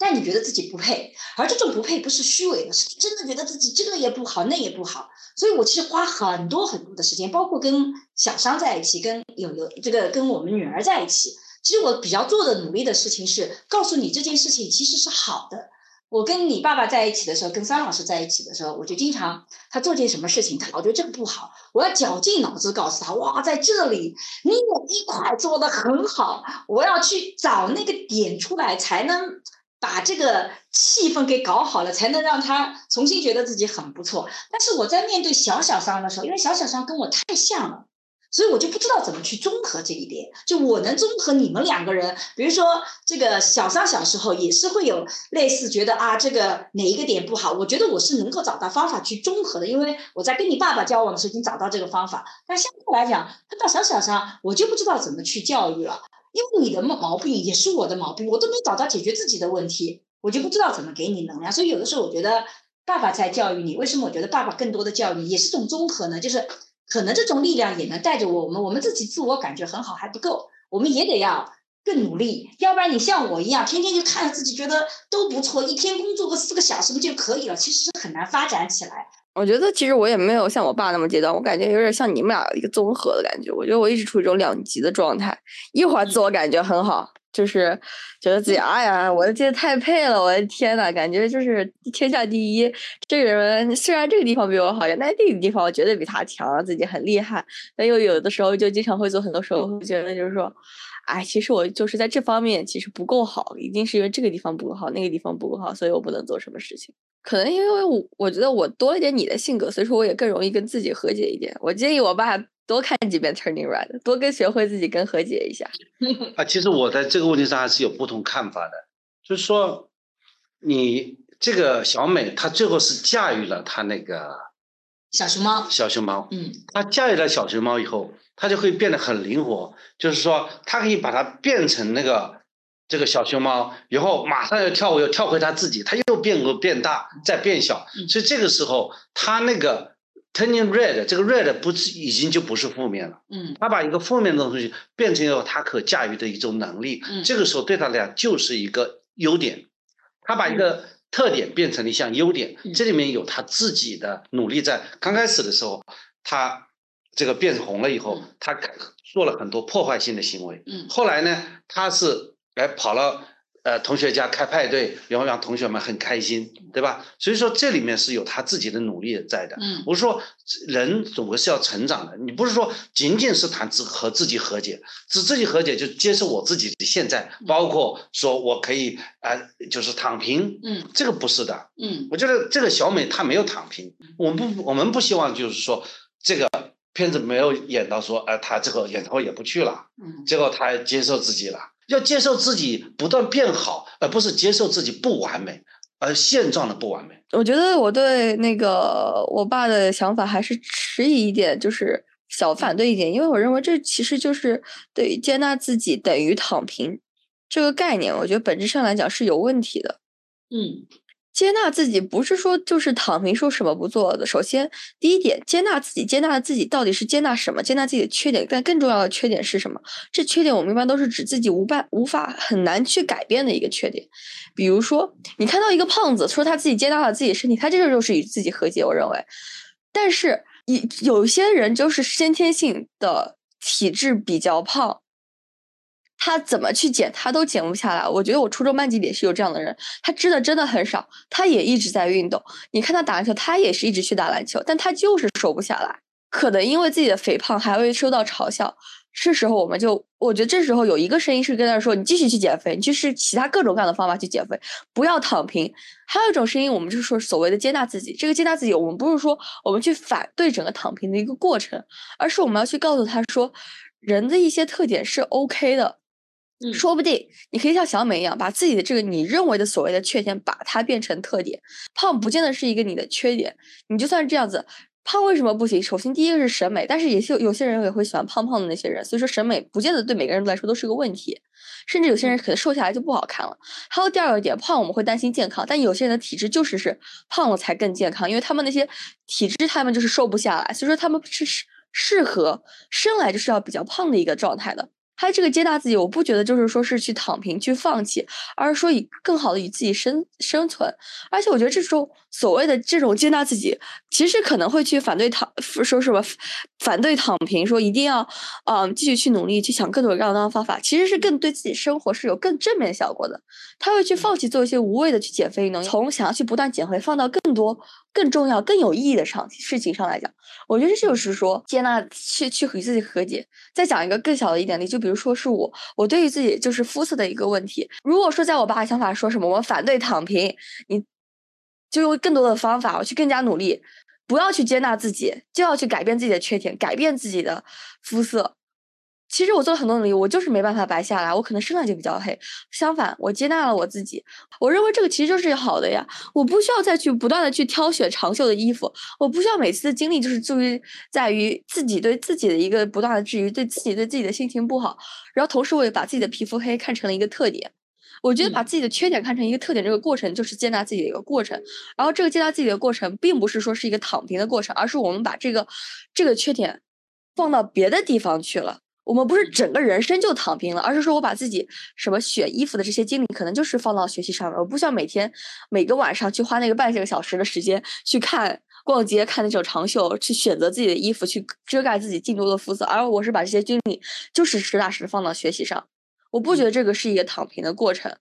但你觉得自己不配，而这种不配不是虚伪的，是真的觉得自己这个也不好，那也不好。所以我其实花很多很多的时间，包括跟小商在一起，跟有有这个跟我们女儿在一起。其实我比较做的努力的事情是告诉你这件事情其实是好的。我跟你爸爸在一起的时候，跟桑老师在一起的时候，我就经常他做件什么事情，他老觉得这个不好，我要绞尽脑汁告诉他，哇，在这里你有一块做的很好，我要去找那个点出来才能。把这个气氛给搞好了，才能让他重新觉得自己很不错。但是我在面对小小商的时候，因为小小商跟我太像了，所以我就不知道怎么去综合这一点。就我能综合你们两个人，比如说这个小三小时候也是会有类似觉得啊，这个哪一个点不好，我觉得我是能够找到方法去综合的，因为我在跟你爸爸交往的时候已经找到这个方法。但相对来讲，碰到小小三，我就不知道怎么去教育了。因为你的毛病也是我的毛病，我都没找到解决自己的问题，我就不知道怎么给你能量。所以有的时候我觉得爸爸在教育你，为什么我觉得爸爸更多的教育也是种综合呢？就是可能这种力量也能带着我们，我们自己自我感觉很好还不够，我们也得要更努力。要不然你像我一样，天天就看着自己觉得都不错，一天工作个四个小时不就可以了？其实是很难发展起来。我觉得其实我也没有像我爸那么极端，我感觉有点像你们俩一个综合的感觉。我觉得我一直处于一种两极的状态，一会儿自我感觉很好，就是觉得自己哎呀，我的这太配了，我的天呐，感觉就是天下第一。这个人虽然这个地方比我好，但那个地方我绝对比他强，自己很厉害。但又有的时候就经常会做很多时候会觉得就是说，哎，其实我就是在这方面其实不够好，一定是因为这个地方不够好，那个地方不够好，所以我不能做什么事情。可能因为我我觉得我多了一点你的性格，所以说我也更容易跟自己和解一点。我建议我爸多看几遍 Turning Red，多跟学会自己跟和解一下。啊，其实我在这个问题上还是有不同看法的，就是说，你这个小美她最后是驾驭了她那个小熊猫，小熊猫，嗯她驾驭了小熊猫以后，她就会变得很灵活，就是说，它可以把它变成那个这个小熊猫，然后马上又跳又跳回它自己，它又变个变大，再变小，嗯所以这个时候它那个 turning red，这个 red 不是已经就不是负面了。嗯他把一个负面的东西变成了他可驾驭的一种能力，嗯这个时候对他来讲就是一个优点。他把一个特点变成了一项优点，嗯这里面有他自己的努力在。刚开始的时候，他这个变红了以后嗯，他做了很多破坏性的行为。嗯后来呢，他是哎跑了呃同学家开派对，然后让同学们很开心，对吧？所以说这里面是有他自己的努力在的。嗯我说，人总归是要成长的。你不是说仅仅是谈自和自己和解，只自己和解就接受我自己的现在，包括说我可以呃，就是躺平，嗯这个不是的。嗯我觉得这个小美她没有躺平，我们不我们不希望就是说这个片子没有演到说，呃，他这个演唱会也不去了，嗯结果他接受自己了，要接受自己不断变好，而不是接受自己不完美，而现状的不完美。我觉得我对那个我爸的想法还是迟疑一点，就是小反对一点，因为我认为这其实就是对于接纳自己等于躺平这个概念，我觉得本质上来讲是有问题的。嗯接纳自己不是说就是躺平，说什么不做的。首先，第一点，接纳自己，接纳自己到底是接纳什么？接纳自己的缺点，但更重要的缺点是什么？这缺点我们一般都是指自己无办无法很难去改变的一个缺点。比如说，你看到一个胖子说他自己接纳了自己身体，他这个就是与自己和解，我认为。但是有有些人就是先天性的体质比较胖，他怎么去减，他都减不下来。我觉得我初中班级里也是有这样的人，他吃的真的很少，他也一直在运动。你看他打篮球，他也是一直去打篮球，但他就是瘦不下来。可能因为自己的肥胖，还会受到嘲笑。这时候我们就，我觉得这时候有一个声音是跟他说：“你继续去减肥，你去试其他各种各样的方法去减肥，不要躺平。”还有一种声音，我们就是说所谓的接纳自己。这个接纳自己，我们不是说我们去反对整个躺平的一个过程，而是我们要去告诉他说，人的一些特点是 OK 的。嗯说不定你可以像小美一样，把自己的这个你认为的所谓的缺点，把它变成特点。胖不见得是一个你的缺点，你就算是这样子，胖为什么不行？首先第一个是审美，但是也是有有些人也会喜欢胖胖的那些人，所以说审美不见得对每个人来说都是个问题，甚至有些人可能瘦下来就不好看了。还有第二个点，胖我们会担心健康，但有些人的体质就是是胖了才更健康，因为他们那些体质他们就是瘦不下来，所以说他们是适适合生来就是要比较胖的一个状态的。他这个接纳自己，我不觉得就是说是去躺平、去放弃，而是说以更好的与自己生生存。而且我觉得这种所谓的这种接纳自己，其实可能会去反对躺，说什么反对躺平，说一定要嗯、继续去努力，去想各种各样的方法，其实是更对自己生活是有更正面效果的。他会去放弃做一些无谓的去减肥运动，从想要去不断减肥，放到更多、更重要、更有意义的上事情上来讲，我觉得这就是说接纳去去与自己和解。再讲一个更小的一点例，就比如说是我，我对于自己就是肤色的一个问题。如果说在我爸的想法说什么，我们反对躺平，你就用更多的方法，我去更加努力，不要去接纳自己，就要去改变自己的缺点，改变自己的肤色。其实我做了很多努力，我就是没办法白下来，我可能生来就比较黑。相反，我接纳了我自己，我认为这个其实就是好的呀。我不需要再去不断的去挑选长袖的衣服，我不需要每次的经历就是注意在于自己对自己的一个不断的质疑，对自己对自己的心情不好，然后同时我也把自己的皮肤黑看成了一个特点。我觉得把自己的缺点看成一个特点，这个过程就是接纳自己的一个过程。然后这个接纳自己的过程，并不是说是一个躺平的过程，而是我们把这个这个缺点放到别的地方去了。我们不是整个人生就躺平了，而是说我把自己什么选衣服的这些精力，可能就是放到学习上面。我不需要每天每个晚上去花那个半个小时的时间去看逛街、看那种长袖，去选择自己的衣服，去遮盖自己更多的肤色。而我是把这些精力就是实打实的放到学习上。我不觉得这个是一个躺平的过程。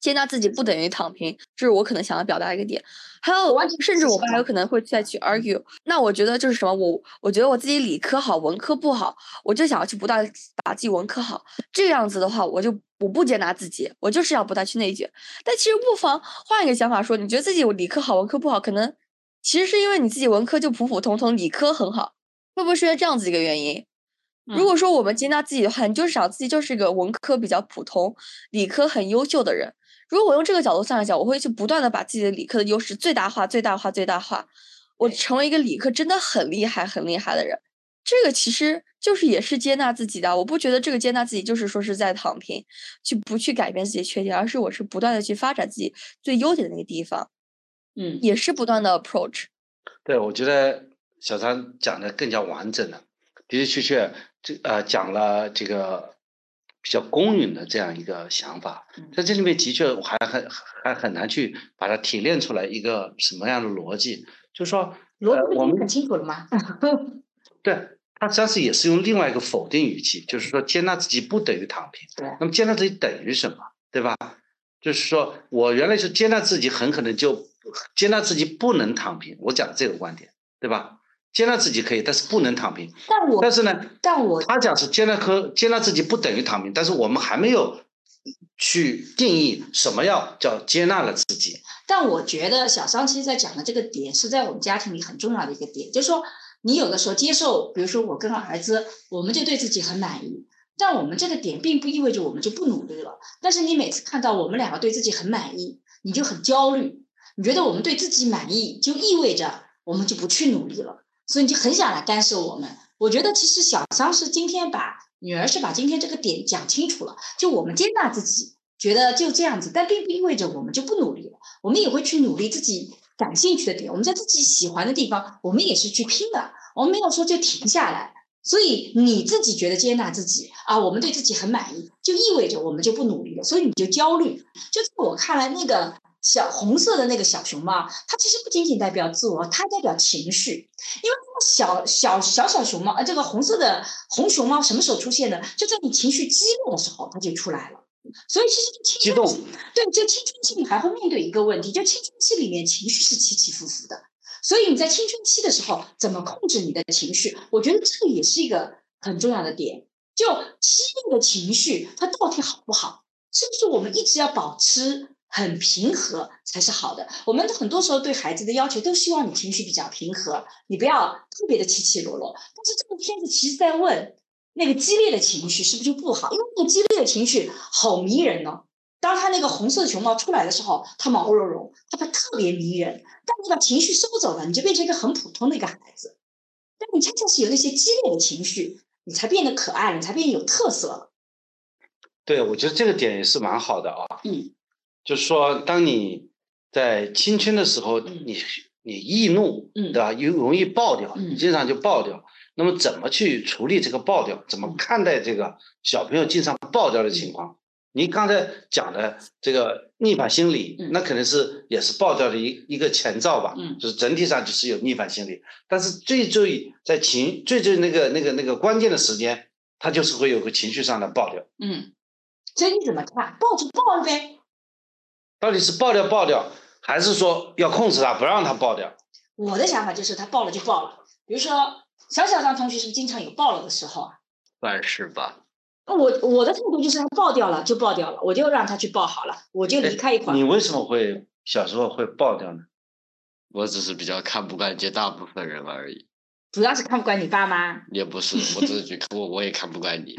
接纳自己不等于躺平，这是我可能想要表达一个点。还有，甚至我还有可能会再去 argue。那我觉得就是什么，我我觉得我自己理科好，文科不好，我就想要去不断把自己文科好。这个样子的话，我就我不接纳自己，我就是要不断去内卷。但其实不妨换一个想法说，你觉得自己理科好，文科不好，可能其实是因为你自己文科就普普通通，理科很好，会不会是因为这样子一个原因？如果说我们接纳自己的话，你就是想自己就是一个文科比较普通，理科很优秀的人。如果我用这个角度上来讲，我会去不断的把自己的理科的优势最大化、最大化、最大化，我成为一个理科真的很厉害、很厉害的人。这个其实就是也是接纳自己的。我不觉得这个接纳自己就是说是在躺平，去不去改变自己缺点，而是我是不断的去发展自己最优点的那个地方。嗯，也是不断的 approach。对，我觉得小张讲的更加完整了，的的确确，这呃讲了这个。比较公允的这样一个想法，在这里面的确我还很还很难去把它提炼出来一个什么样的逻辑，就是说，逻辑我们很清楚了吗？对，他实际上是也是用另外一个否定语气，就是说接纳自己不等于躺平。对，那么接纳自己等于什么？对吧？就是说我原来是接纳自己，很可能就接纳自己不能躺平。我讲这个观点，对吧？接纳自己可以，但是不能躺平。但我但是呢，但我他讲是接纳和接纳自己不等于躺平，但是我们还没有去定义什么要叫接纳了自己。但我觉得小桑其实在讲的这个点是在我们家庭里很重要的一个点，就是说你有的时候接受，比如说我跟儿子，我们就对自己很满意，但我们这个点并不意味着我们就不努力了。但是你每次看到我们两个对自己很满意，你就很焦虑，你觉得我们对自己满意就意味着我们就不去努力了。所以你就很想来干涉我们。我觉得其实小桑是今天把女儿是把今天这个点讲清楚了。就我们接纳自己，觉得就这样子，但并不意味着我们就不努力了。我们也会去努力自己感兴趣的点。我们在自己喜欢的地方，我们也是去拼的。我们没有说就停下来。所以你自己觉得接纳自己啊，我们对自己很满意，就意味着我们就不努力了。所以你就焦虑。就在我看来，那个。小红色的那个小熊猫，它其实不仅仅代表自我，它代表情绪。因为小小小小熊猫，呃，这个红色的红熊猫什么时候出现的？就在你情绪激动的时候，它就出来了。所以其实激动，对，就青春期你还会面对一个问题，就青春期里面情绪是起起伏伏的。所以你在青春期的时候，怎么控制你的情绪？我觉得这个也是一个很重要的点。就激烈的情绪，它到底好不好？是不是我们一直要保持？很平和才是好的。我们很多时候对孩子的要求都希望你情绪比较平和，你不要特别的起起落落。但是这个片子其实在问，那个激烈的情绪是不是就不好？因为那个激烈的情绪好迷人呢。当他那个红色的熊猫出来的时候，它毛茸茸，它它特别迷人。但你把情绪收走了，你就变成一个很普通的一个孩子。但你恰恰是有那些激烈的情绪，你才变得可爱了，你才变得有特色了。对，我觉得这个点也是蛮好的啊。嗯。就是说，当你在青春的时候，你你易怒，对吧？又容易爆掉，你经常就爆掉。那么，怎么去处理这个爆掉？怎么看待这个小朋友经常爆掉的情况？你刚才讲的这个逆反心理，那肯定是也是爆掉的一一个前兆吧？就是整体上就是有逆反心理，但是最最在情最最那个那个那个关键的时间，他就是会有个情绪上的爆掉。嗯，所以你怎么看？爆就爆了呗。到底是爆掉爆掉，还是说要控制它不让它爆掉？我的想法就是它爆了就爆了。比如说小小张同学是不是经常有爆了的时候啊？算是吧。我我的态度就是它爆掉了就爆掉了，我就让它去爆好了，我就离开一会儿。你为什么会小时候会爆掉呢？我只是比较看不惯绝大部分人而已。主要是看不惯你爸妈，也不是，我只是我我也看不惯你，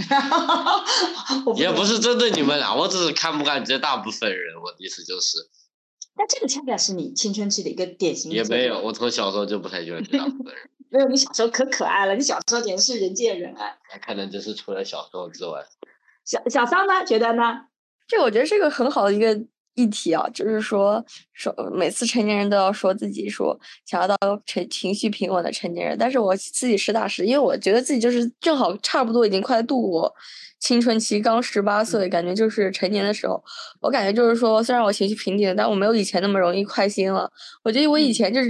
也不是针对你们俩，我只是看不惯绝大部分人，我的意思就是。但这个恰恰是你青春期的一个典型。也没有，我从小时候就不太喜欢绝大部分人。没有，你小时候可可爱了，你小时候简直是人见人爱。那可能就是除了小时候之外。小小桑呢？觉得呢？这我觉得是一个很好的一个。议题啊，就是说说每次成年人都要说自己说想要到成情绪平稳的成年人，但是我自己实打实，因为我觉得自己就是正好差不多已经快度过青春期，刚十八岁，感觉就是成年的时候。我感觉就是说，虽然我情绪平静，但我没有以前那么容易开心了。我觉得我以前就是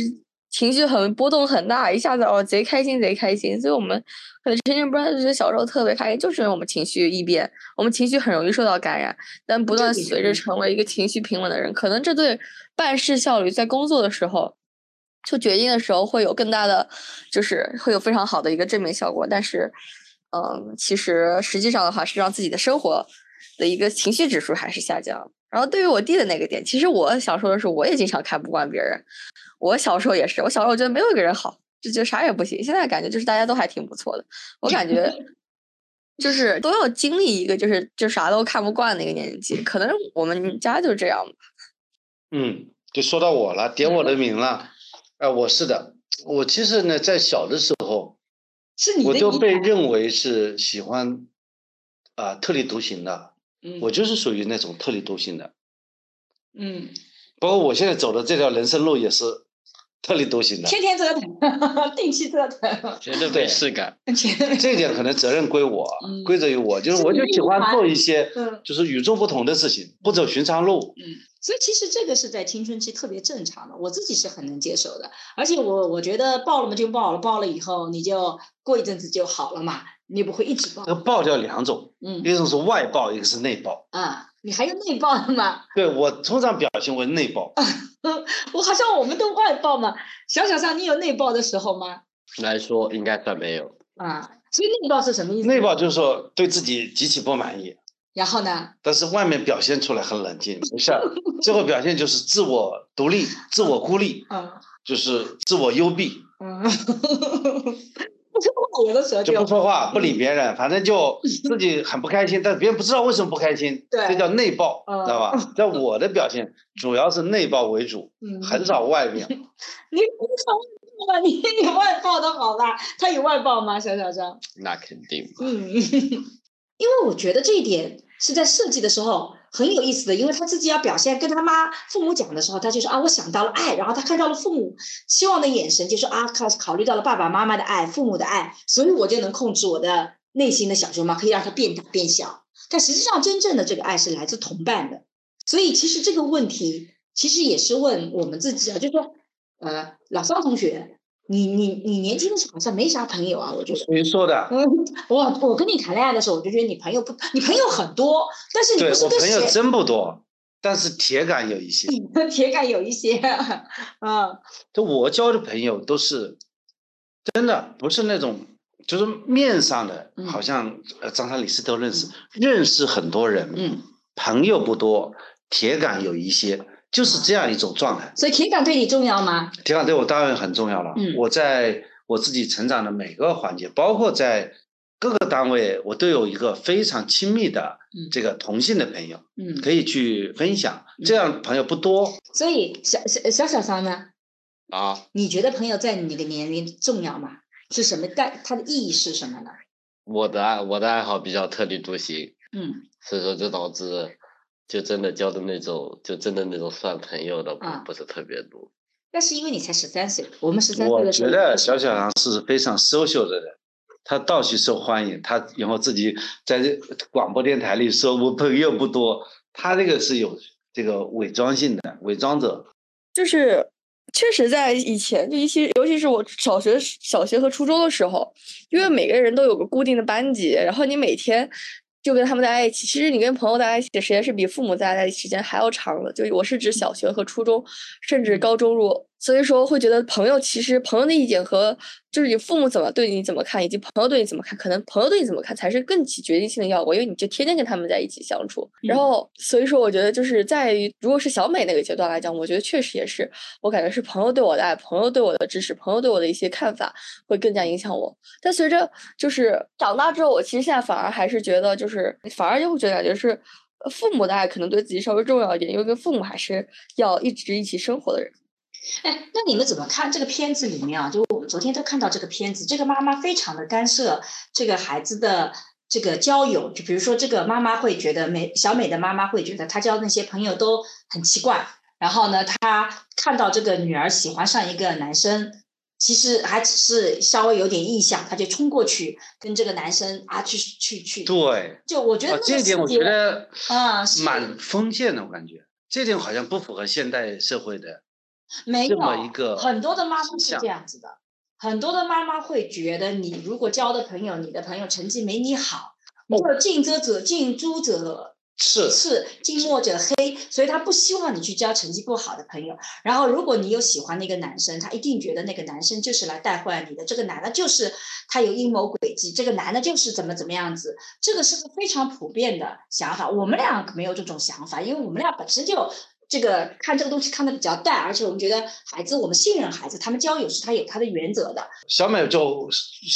情绪很波动很大，一下子哦贼开心贼开心，所以我们可能成年人不知道就是小时候特别开心，就是因为我们情绪易变，我们情绪很容易受到感染，但不断随着成为一个情绪平稳的人，可能这对办事效率在工作的时候做决定的时候会有更大的，就是会有非常好的一个正面效果，但是嗯，其实实际上的话是让自己的生活的一个情绪指数还是下降。然后对于我弟的那个点，其实我想说的是，我也经常看不惯别人。我小时候也是，我小时候觉得没有一个人好，就觉得啥也不行。现在感觉就是大家都还挺不错的。我感觉 就是都要经历一个就是就啥都看不惯的一个年纪，可能我们家就是这样吧嗯，就说到我了，点我的名了。哎，我是的，我其实呢，在小的时候，是你我就被认为是喜欢啊特立独行的。嗯，我就是属于那种特立独行的，嗯，包括我现在走的这条人生路也是特立独行的，天天折腾，定期折腾，绝对没事干。这一点可能责任归我，嗯归责于我，就是我就喜欢做一些嗯就是与众不同的事情，不走寻常路。嗯，所以其实这个是在青春期特别正常的，我自己是很能接受的。而且我我觉得爆了嘛就爆了，爆了以后你就过一阵子就好了嘛，你也不会一直爆。那爆掉两种，嗯一种是外爆，一个是内爆。啊，你还有内爆的吗？对我通常表现为内爆，我好像我们都外爆嘛。小小上，你有内爆的时候吗？来说应该算没有。啊，所以内爆是什么意思？内爆就是说对自己极其不满意，然后呢？但是外面表现出来很冷静，没事儿。最后表现就是自我独立、自我孤立，嗯就是自我幽闭，嗯，有的时候就不说话，不理别人，反正就自己很不开心，但别人不知道为什么不开心，对这叫内爆，嗯知道吧？在我的表现主要是内爆为主，嗯很少外表。你你少外爆了，你 你外爆的好吧，他有外爆吗？小小张？那肯定。嗯，因为我觉得这一点是在设计的时候很有意思的，因为他自己要表现跟他妈父母讲的时候，他就说啊，我想到了爱，然后他看到了父母期望的眼神，就说啊，考考虑到了爸爸妈妈的爱、父母的爱，所以我就能控制我的内心的小熊猫，可以让它变大变小。但实际上，真正的这个爱是来自同伴的，所以其实这个问题其实也是问我们自己啊，就是说，呃，老桑同学。你你你年轻的时候好像没啥朋友啊，我觉得。谁说的？嗯，我我跟你谈恋爱的时候，我就觉得你朋友不，你朋友很多，但是你不是跟我朋友，真不多，但是铁杆有一些。铁杆有一些，嗯就我交的朋友都是真的，不是那种就是面上的，嗯好像呃张三李四都认识，认识很多人，嗯，朋友不多，铁杆有一些，就是这样一种状态。所以情感对你重要吗？情感对我当然很重要了。嗯我在我自己成长的每个环节，包括在各个单位，我都有一个非常亲密的嗯这个同性的朋友，嗯，可以去分享。这样朋友不多，所以小小小小三呢，啊，你觉得朋友在你那个年龄重要吗？是什么代？它的意义是什么呢？我的爱我的爱好比较特立独行，嗯所以说就导致就真的交的那种就真的那种算朋友的不、啊不是特别多。那是因为你才十三岁，我们十三岁我的时候，觉得小小杨是非常 social 的人，他倒许受欢迎，他然后自己在这广播电台里说我朋友不多，他这个是有这个伪装性的伪装者。就是确实在以前，就尤其尤其是我小学、小学和初中的时候，因为每个人都有个固定的班级，然后你每天就跟他们待在一起。其实你跟朋友待在一起的时间是比父母待在一起时间还要长的。就我是指小学和初中，甚至高中入。所以说会觉得朋友其实朋友的意见和就是你父母怎么对你怎么看，以及朋友对你怎么看，可能朋友对你怎么看才是更起决定性的要果，因为你就天天跟他们在一起相处。然后所以说，我觉得就是在于如果是小美那个阶段来讲，我觉得确实也是，我感觉是朋友对我的爱，朋友对我的支持，朋友对我的一些看法会更加影响我。但随着就是长大之后，我其实现在反而还是觉得，就是反而就会觉得感觉是呃父母的爱可能对自己稍微重要一点，因为跟父母还是要一直一起生活的人。哎，那你们怎么看这个片子里面啊？就我们昨天都看到这个片子，这个妈妈非常的干涉这个孩子的这个交友，就比如说这个妈妈会觉得美小美的妈妈会觉得她交那些朋友都很奇怪，然后呢，她看到这个女儿喜欢上一个男生，其实还只是稍微有点意向，她就冲过去跟这个男生啊去去去，对，就我觉得这一点我觉得啊蛮封建的，我感觉。这点好像不符合现代社会的这没有么一个很多的妈妈是这样子的，很多的妈妈会觉得你如果交的朋友，你的朋友成绩没你好，你哦就近则者近，朱者是赤，近墨者黑，所以他不希望你去交成绩不好的朋友。然后，如果你有喜欢的一个男生，他一定觉得那个男生就是来带坏你的，这个男的就是他有阴谋诡计，这个男的就是怎么怎么样子，这个是个非常普遍的想法。我们俩没有这种想法，因为我们俩本身就。这个看这个东西看的比较淡，而且我们觉得孩子，我们信任孩子，他们交友是他有他的原则的。小美就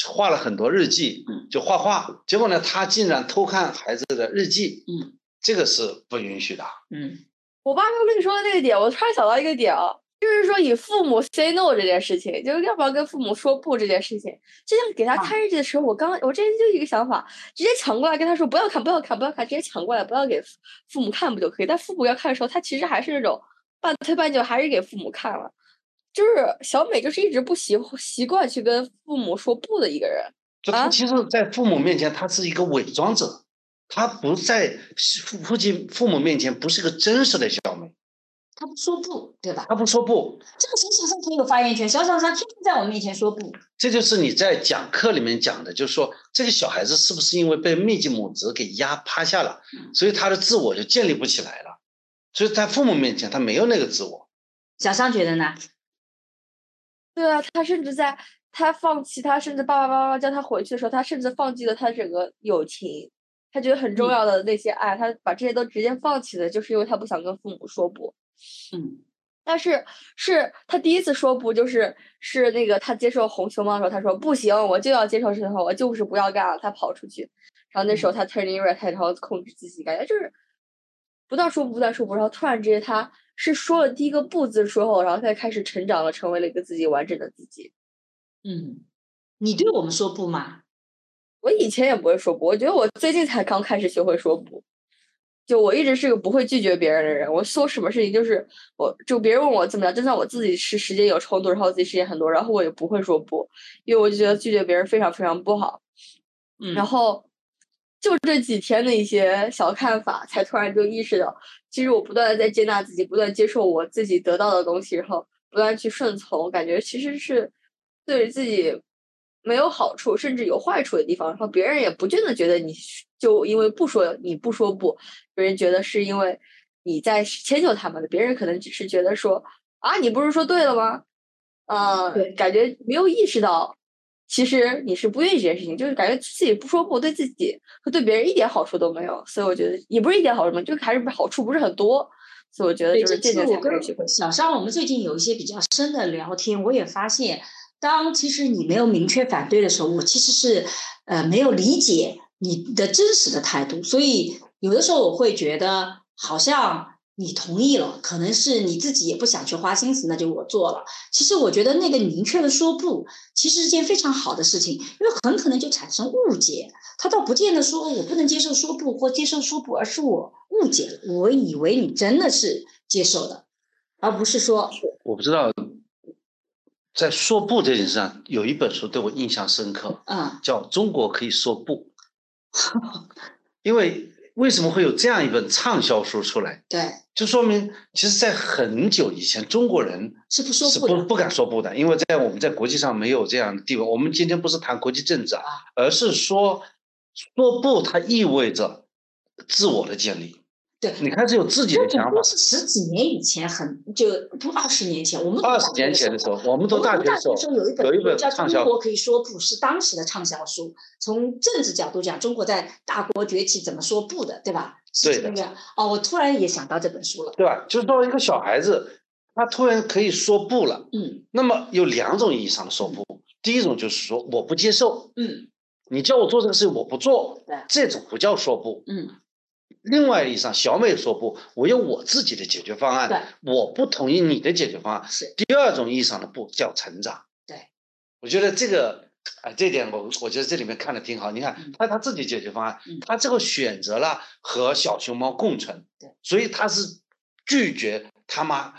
画了很多日记，嗯就画画。结果呢，她竟然偷看孩子的日记，嗯，这个是不允许的。嗯我爸刚跟你说的那个点，我突然想到一个点啊，就是说以父母 say no 这件事情，就是要不要跟父母说不这件事情。就像给他看日记的时候，我刚我之前就一个想法，直接抢过来跟他说不要看，不要看，不要看，直接抢过来，不要给父父母看不就可以？但父母要看的时候，他其实还是那种半推半就，还是给父母看了。就是小美就是一直不习习惯去跟父母说不的一个人。啊就他其实，在父母面前，他是一个伪装者，他不在父父亲父母面前不是个真实的小美，他不说不，对吧？他不说不。这个小小三很有发言权，小小三天天在我面前说不。这就是你在讲课里面讲的，就是说这个小孩子是不是因为被密集母子给压趴下了，嗯所以他的自我就建立不起来了，所以在父母面前他没有那个自我。小商觉得呢？对啊，他甚至在他放弃，他甚至爸爸妈妈叫他回去的时候，他甚至放弃了他整个友情，他觉得很重嗯要的那些爱，他把这些都直接放弃了，就是因为他不想跟父母说不。嗯但是是他第一次说不，就是是那个他接受红熊猫的时候，他说不行，我就要接受这套，我就是不要干了，他跑出去，然后那时候他 turning red，他然后控制自己，感觉就是不断说不，不断说不，然后突然之间他是说了第一个不字之后，然后他开始成长了，成为了一个自己完整的自己。嗯，你对我们说不吗？我以前也不会说不，我觉得我最近才刚开始学会说不。就我一直是个不会拒绝别人的人，我说什么事情就是我就别人问我怎么样，就算我自己是时间有冲突，然后自己时间很多，然后我也不会说不，因为我就觉得拒绝别人非常非常不好。嗯然后就这几天的一些小看法，才突然就意识到，其实我不断的在接纳自己，不断接受我自己得到的东西，然后不断去顺从，感觉其实是对自己没有好处，甚至有坏处的地方。然后别人也不见得觉得你是就因为不说你不说不，别人觉得是因为你在迁就他们的，别人可能只是觉得说啊，你不是说对了吗？呃对，感觉没有意识到，其实你是不愿意这件事情，就是感觉自己不说不，对自己和对别人一点好处都没有。所以我觉得也不是一点好处嘛，就还是好处不是很多。所以我觉得，就是这个我渐渐才开跟始学会。小商，我们最近有一些比较深的聊天，我也发现，当其实你没有明确反对的时候，我其实是呃没有理解你的真实的态度，所以有的时候我会觉得好像你同意了，可能是你自己也不想去花心思，那就我做了。其实我觉得那个明确的说不，其实是件非常好的事情，因为很可能就产生误解。他倒不见得说我不能接受说不或接受说不，而是我误解了，我以为你真的是接受的，而不是说我不知道，在说不这件事上，有一本书对我印象深刻，嗯叫《中国可以说不》，因为为什么会有这样一本畅销书出来？对就说明，其实，在很久以前，中国人是不说不的，是不不敢说不的，因为在我们在国际上没有这样的地位。我们今天不是谈国际政治啊，而是说说不，它意味着自我的建立。对你开始有自己的想法这不过。是十几年以前很就不二十年前，我们二十年前的时候，我们我们读大学的时候有一本书叫中国可以说不》，是当时的畅销书。从政治角度讲，中国在大国崛起怎么说不的，对吧？是对的。哦，我突然也想到这本书了。对吧？就是说一个小孩子，他突然可以说不了。嗯那么有两种意义上的说不，第一种就是说我不接受，嗯你叫我做这个事情我不做对，这种不叫说不。嗯，另外意义上，小美说不，我有我自己的解决方案，我不同意你的解决方案。是第二种意义上的不叫成长。对，我觉得这个，啊，这点我我觉得这里面看的挺好。你看嗯他他自己解决方案嗯，他最后选择了和小熊猫共存对，所以他是拒绝他妈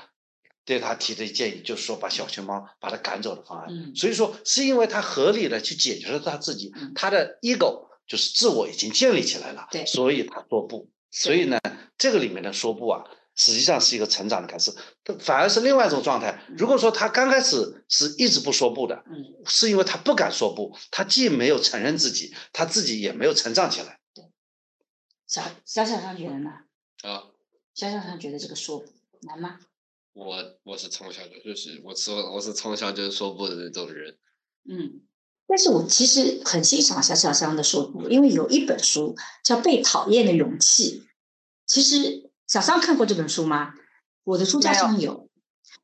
对他提的建议，就是说把小熊猫把他赶走的方案。嗯所以说是因为他合理的去解决了他自己嗯，他的 ego 就是自我已经建立起来了，对所以他说不。所以呢，这个里面的说不啊，实际上是一个成长的开始，反而是另外一种状态。如果说他刚开始是一直不说不的，嗯，是因为他不敢说不，他既没有承认自己，他自己也没有成长起来。对小小小上觉得呢？啊，小小上觉得这个说不难吗？我我是从小就就是我说我是从小就是说不的那种人。嗯，但是我其实很欣赏小小香的说不，因为有一本书叫《被讨厌的勇气》。其实小香看过这本书吗？我的书架上有。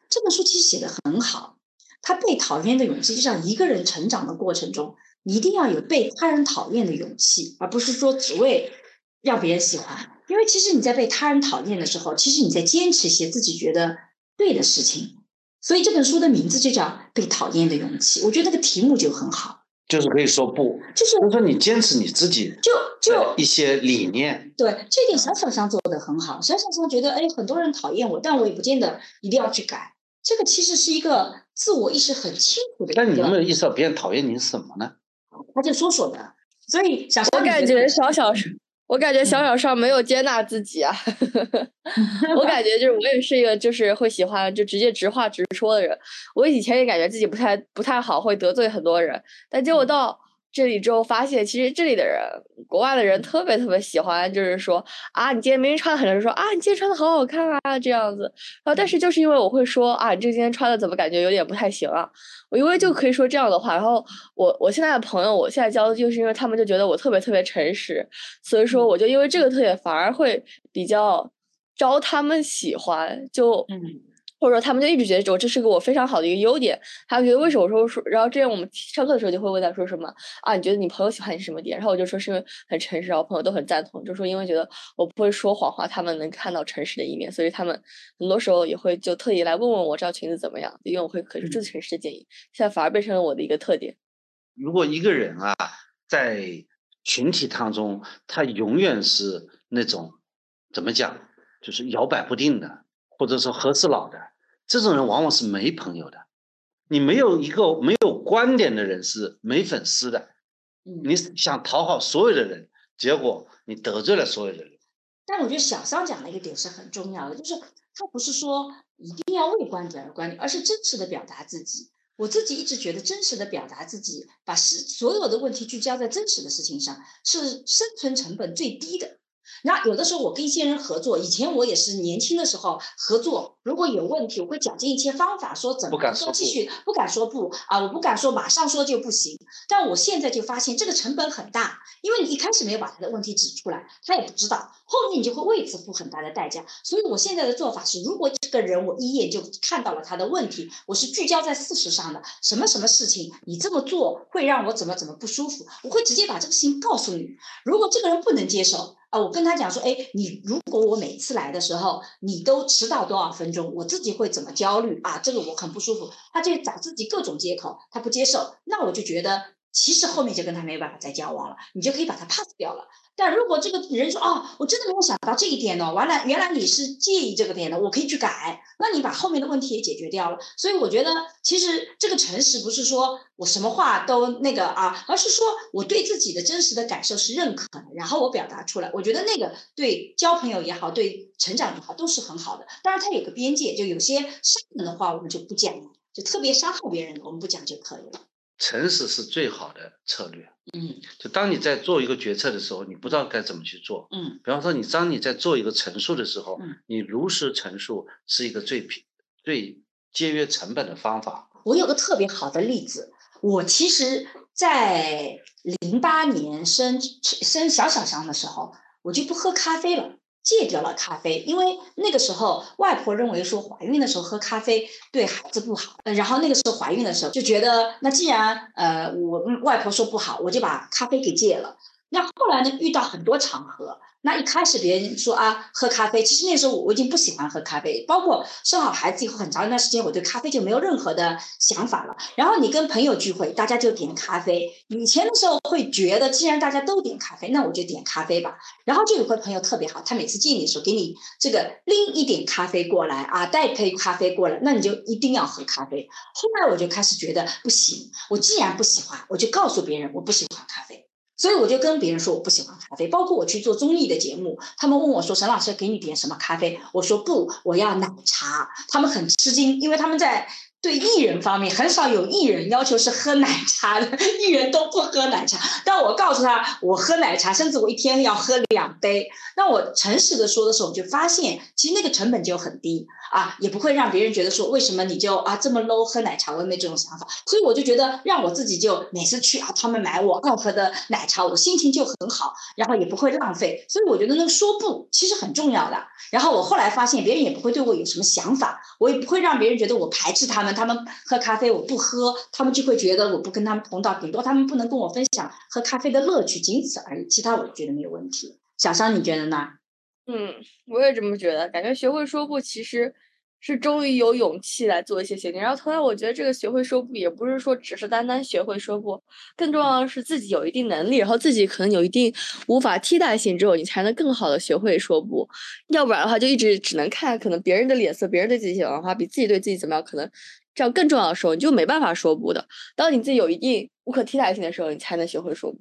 这本书其实写的很好。他被讨厌的勇气，就像一个人成长的过程中，你一定要有被他人讨厌的勇气，而不是说只为让别人喜欢。因为其实你在被他人讨厌的时候，其实你在坚持一些自己觉得对的事情。所以这本书的名字就叫《被讨厌的勇气》，我觉得那个题目就很好，就是可以说不，就是就是说你坚持你自己就就一些理念。对这点，小小香做的很好。小小香觉得，哎，很多人讨厌我，但我也不见得一定要去改。这个其实是一个自我意识很清楚的。但你有没有意识到别人讨厌你什么呢？他就说说的，所以小我感觉小小是。我感觉小小上没有接纳自己啊，我感觉就是我也是一个就是会喜欢就直接直话直说的人。我以前也感觉自己不太不太好，会得罪很多人，但结果到这里之后发现，其实这里的人，国外的人特别特别喜欢，就是说啊，你今天明明穿的很正，说啊，你今天穿的好好看啊，这样子。然后但是就是因为我会说啊，你这今天穿的怎么感觉有点不太行啊？我因为就可以说这样的话。然后我我现在的朋友，我现在交的就是因为他们就觉得我特别特别诚实，所以说我就因为这个特点反而会比较招他们喜欢，就嗯。或者说他们就一直觉得我这是个我非常好的一个优点，他们觉得为什么说说，然后这样我们上课的时候就会问他说什么啊？你觉得你朋友喜欢你什么点？然后我就说是因为很诚实，然后朋友都很赞同，就说因为觉得我不会说谎话，他们能看到诚实的一面，所以他们很多时候也会就特意来问问我这条裙子怎么样，因为我会给出最诚实的建议。现在反而变成了我的一个特点。如果一个人啊，在群体当中，他永远是那种怎么讲，就是摇摆不定的，或者说和事佬的。这种人往往是没朋友的，你没有一个没有观点的人是没粉丝的。你想讨好所有的人，结果你得罪了所有的人。但我觉得小桑讲的一个点是很重要的，就是他不是说一定要为观点而观点，而是真实的表达自己。我自己一直觉得，真实的表达自己，把事所有的问题聚焦在真实的事情上，是生存成本最低的。那有的时候我跟一些人合作，以前我也是年轻的时候合作，如果有问题，我会讲尽一些方法，说怎么能够继续，不敢说不啊，我不敢说马上说就不行。但我现在就发现这个成本很大，因为你一开始没有把他的问题指出来，他也不知道，后面你就会为此付很大的代价。所以我现在的做法是，如果这个人我一眼就看到了他的问题，我是聚焦在事实上的，什么什么事情你这么做会让我怎么怎么不舒服，我会直接把这个事情告诉你。如果这个人不能接受。啊，我跟他讲说，哎，你如果我每次来的时候你都迟到多少分钟，我自己会怎么焦虑啊？这个我很不舒服。他就找自己各种借口，他不接受，那我就觉得其实后面就跟他没有办法再交往了，你就可以把他 pass 掉了。但如果这个人说哦，我真的没有想到这一点呢，完了，原来你是介意这个点的，我可以去改，那你把后面的问题也解决掉了。所以我觉得，其实这个诚实不是说我什么话都那个啊，而是说我对自己的真实的感受是认可，然后我表达出来。我觉得那个对交朋友也好，对成长也好，都是很好的。当然，它有个边界，就有些伤人的话我们就不讲，就特别伤害别人的我们不讲就可以了。诚实是最好的策略。嗯，就当你在做一个决策的时候，你不知道该怎么去做。嗯，比方说，你当你在做一个陈述的时候，嗯，你如实陈述是一个最平、最节约成本的方法。我有个特别好的例子，我其实，在零八年生生小小香的时候，我就不喝咖啡了。戒掉了咖啡，因为那个时候外婆认为说怀孕的时候喝咖啡对孩子不好，然后那个时候怀孕的时候就觉得，那既然呃我外婆说不好，我就把咖啡给戒了。那后来呢，遇到很多场合。那一开始别人说啊，喝咖啡，其实那时候我我已经不喜欢喝咖啡，包括生好孩子以后很长一段时间，我对咖啡就没有任何的想法了。然后你跟朋友聚会，大家就点咖啡。以前的时候会觉得，既然大家都点咖啡，那我就点咖啡吧。然后就有个朋友特别好，他每次见你的时候给你这个拎一点咖啡过来啊，带一杯咖啡过来，那你就一定要喝咖啡。后来我就开始觉得不行，我既然不喜欢，我就告诉别人我不喜欢咖啡。所以我就跟别人说我不喜欢咖啡，包括我去做综艺的节目，他们问我说：“沈老师给你点什么咖啡？”我说：“不，我要奶茶。”他们很吃惊，因为他们在。对艺人方面，很少有艺人要求是喝奶茶的，艺人都不喝奶茶。但我告诉他，我喝奶茶，甚至我一天要喝两杯。那我诚实的说的时候，我就发现，其实那个成本就很低啊，也不会让别人觉得说，为什么你就啊这么 low 喝奶茶？我也没这种想法。所以我就觉得，让我自己就每次去啊，他们买我爱喝的奶茶，我心情就很好，然后也不会浪费。所以我觉得那个说不其实很重要的。然后我后来发现，别人也不会对我有什么想法，我也不会让别人觉得我排斥他们。他们喝咖啡我不喝，他们就会觉得我不跟他们同道，顶多他们不能跟我分享喝咖啡的乐趣，仅此而已。其他我觉得没有问题。小商，你觉得呢？嗯，我也这么觉得。感觉学会说不，其实是终于有勇气来做一些决定。然后，同样，我觉得这个学会说不，也不是说只是单单学会说不，更重要的是自己有一定能力，然后自己可能有一定无法替代性之后，你才能更好的学会说不。要不然的话，就一直只能看可能别人的脸色，别人对自己喜欢的话，比自己对自己怎么样，可能。这样更重要的时候，你就没办法说不的。当你自己有一定无可替代性的时候，你才能学会说不。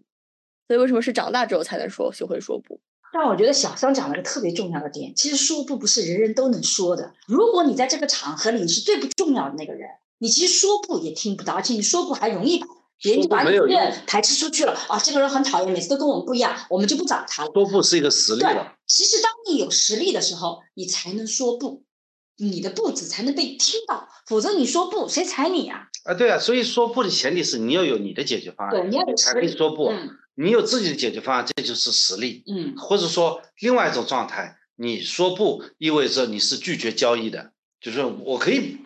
所以为什么是长大之后才能说学会说不？但我觉得小桑讲了个特别重要的点，其实说不不是人人都能说的。如果你在这个场合里你是最不重要的那个人，你其实说不也听不到，而且你说不还容易把别人就把你排斥出去了啊！这个人很讨厌，每次都跟我们不一样，我们就不找他了。说不是一个实力了。其实当你有实力的时候，你才能说不。你的不字才能被听到，否则你说不，谁踩你啊？啊，对啊，所以说不的前提是你要有你的解决方案，对，你要有才可以说不。你有自己的解决方案，这就是实力。嗯，或者说另外一种状态，你说不意味着你是拒绝交易的，就是我可以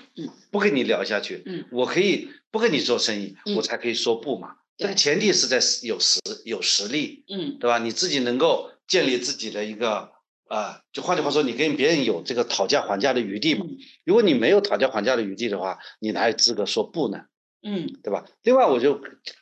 不跟你聊下去，嗯，我可以不跟你做生意，我才可以说不嘛。这个前提是在有实有实力，嗯，对吧？你自己能够建立自己的一个。啊，就换句话说，你跟别人有这个讨价还价的余地嘛？如果你没有讨价还价的余地的话，你哪有资格说不呢？嗯，对吧？另外，我就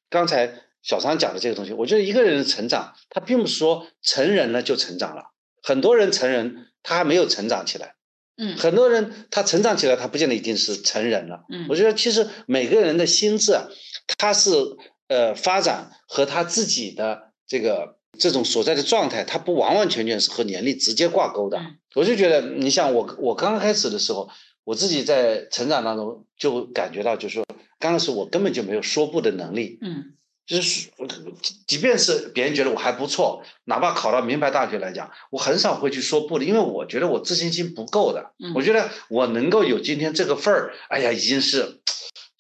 刚才小张讲的这个东西，我觉得一个人的成长，他并不是说成人了就成长了。很多人成人，他还没有成长起来。嗯，很多人他成长起来，他不见得一定是成人了。嗯，我觉得其实每个人的心智，他是呃发展和他自己的这个。这种所在的状态，它不完完全全是和年龄直接挂钩的。我就觉得，你像我，我刚刚开始的时候，我自己在成长当中就感觉到，就是说，刚开始我根本就没有说不的能力。嗯，就是即便是别人觉得我还不错，哪怕考到名牌大学来讲，我很少会去说不的，因为我觉得我自信心不够的。嗯我觉得我能够有今天这个份儿，哎呀，已经是。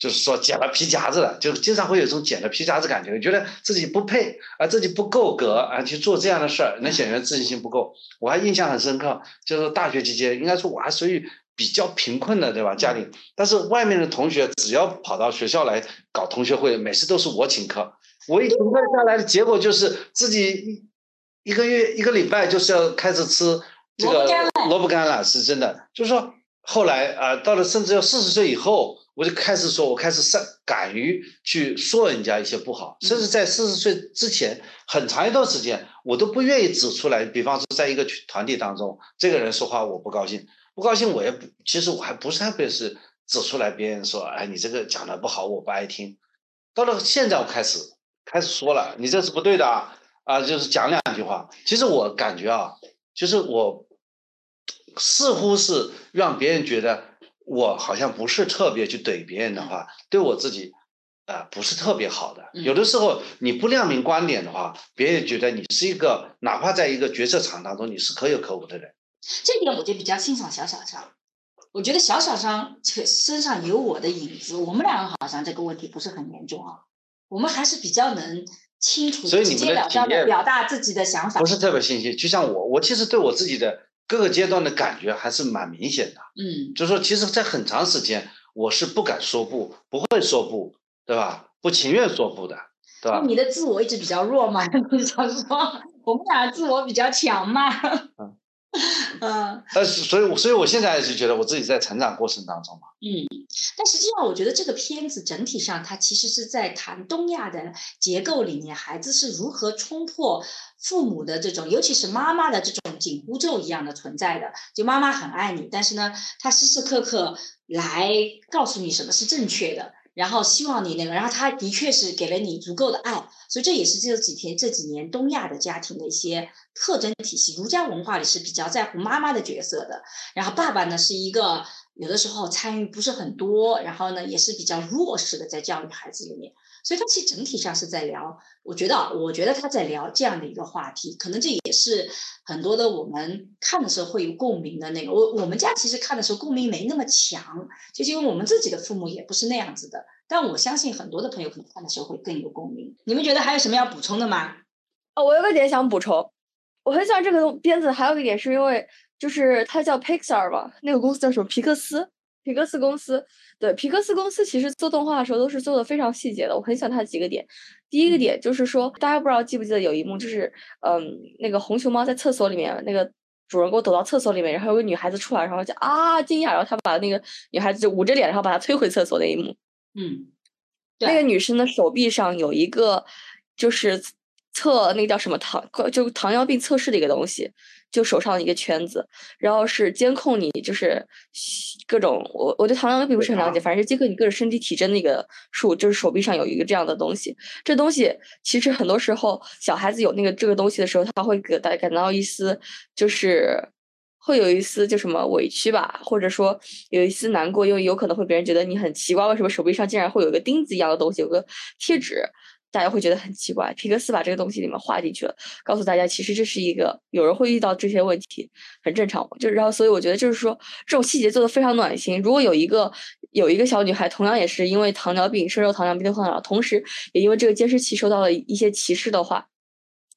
就是说捡了皮夹子了，就经常会有一种捡了皮夹子感觉，觉得自己不配啊，自己不够格啊，去做这样的事儿，能显得自信心不够。我还印象很深刻，就是大学期间，应该说我还属于比较贫困的，对吧？家里，但是外面的同学只要跑到学校来搞同学会，每次都是我请客。我一请客下来的结果就是自己一个月一个礼拜就是要开始吃这个萝卜干了，是真的。就是说后来啊，到了甚至要四十岁以后。我就开始说，我开始善敢于去说人家一些不好，甚至在四十岁之前很长一段时间，我都不愿意指出来。比方说，在一个团体当中，这个人说话我不高兴，不高兴我也不，其实我还不是特别是指出来，别人说，哎，你这个讲的不好，我不爱听。到了现在，我开始开始说了，你这是不对的啊，啊，就是讲两句话。其实我感觉啊，就是我似乎是让别人觉得。我好像不是特别去怼别人的话，对我自己，啊，不是特别好的。有的时候你不亮明观点的话，别人觉得你是一个，哪怕在一个决策场当中，你是可有可无的人。这点我就比较欣赏小小张。我觉得小小张身上有我的影子，我们两个好像这个问题不是很严重啊。我们还是比较能清楚、直截了当的表达自己的想法。不是特别清晰，就像我，我其实对我自己的。各个阶段的感觉还是蛮明显的，嗯，就是说，其实，在很长时间，我是不敢说不，不会说不，对吧？不情愿说不的，对吧？你的自我一直比较弱嘛？你想说，我们俩自我比较强嘛？嗯。嗯，但是，所以，所以我现在是觉得我自己在成长过程当中嘛。嗯，但实际上，我觉得这个片子整体上，它其实是在谈东亚的结构里面，孩子是如何冲破父母的这种，尤其是妈妈的这种紧箍咒一样的存在的。就妈妈很爱你，但是呢，她时时刻刻来告诉你什么是正确的。然后希望你那个，然后他的确是给了你足够的爱，所以这也是这几天这几年东亚的家庭的一些特征体系。儒家文化里是比较在乎妈妈的角色的，然后爸爸呢是一个有的时候参与不是很多，然后呢也是比较弱势的在教育孩子里面。所以他其实整体上是在聊，我觉得，我觉得他在聊这样的一个话题，可能这也是很多的我们看的时候会有共鸣的那个。我我们家其实看的时候共鸣没那么强，就是因为我们自己的父母也不是那样子的。但我相信很多的朋友可能看的时候会更有共鸣。你们觉得还有什么要补充的吗？哦，我有个点想补充，我很喜欢这个片子，还有一点是因为就是它叫 Pixar 吧，那个公司叫什么？皮克斯。皮克斯公司，对皮克斯公司其实做动画的时候都是做的非常细节的，我很喜欢它几个点。第一个点就是说，大家不知道记不记得有一幕，就是嗯，那个红熊猫在厕所里面，那个主人公躲到厕所里面，然后有个女孩子出来，然后就啊惊讶，然后他把那个女孩子就捂着脸，然后把她推回厕所那一幕。嗯，那个女生的手臂上有一个就是测那个叫什么糖，就糖尿病测试的一个东西。就手上一个圈子，然后是监控你，就是各种我我对糖尿病不是很了解，反正是监控你个人身体体征的一个数，就是手臂上有一个这样的东西。这东西其实很多时候小孩子有那个这个东西的时候，他会给大家感到一丝就是会有一丝就什么委屈吧，或者说有一丝难过，因为有可能会别人觉得你很奇怪，为什么手臂上竟然会有一个钉子一样的东西，有个贴纸。大家会觉得很奇怪，皮克斯把这个东西里面画进去了，告诉大家其实这是一个有人会遇到这些问题，很正常。就然后，所以我觉得就是说这种细节做的非常暖心。如果有一个有一个小女孩，同样也是因为糖尿病，深受糖尿病的困扰，同时也因为这个监视器受到了一些歧视的话，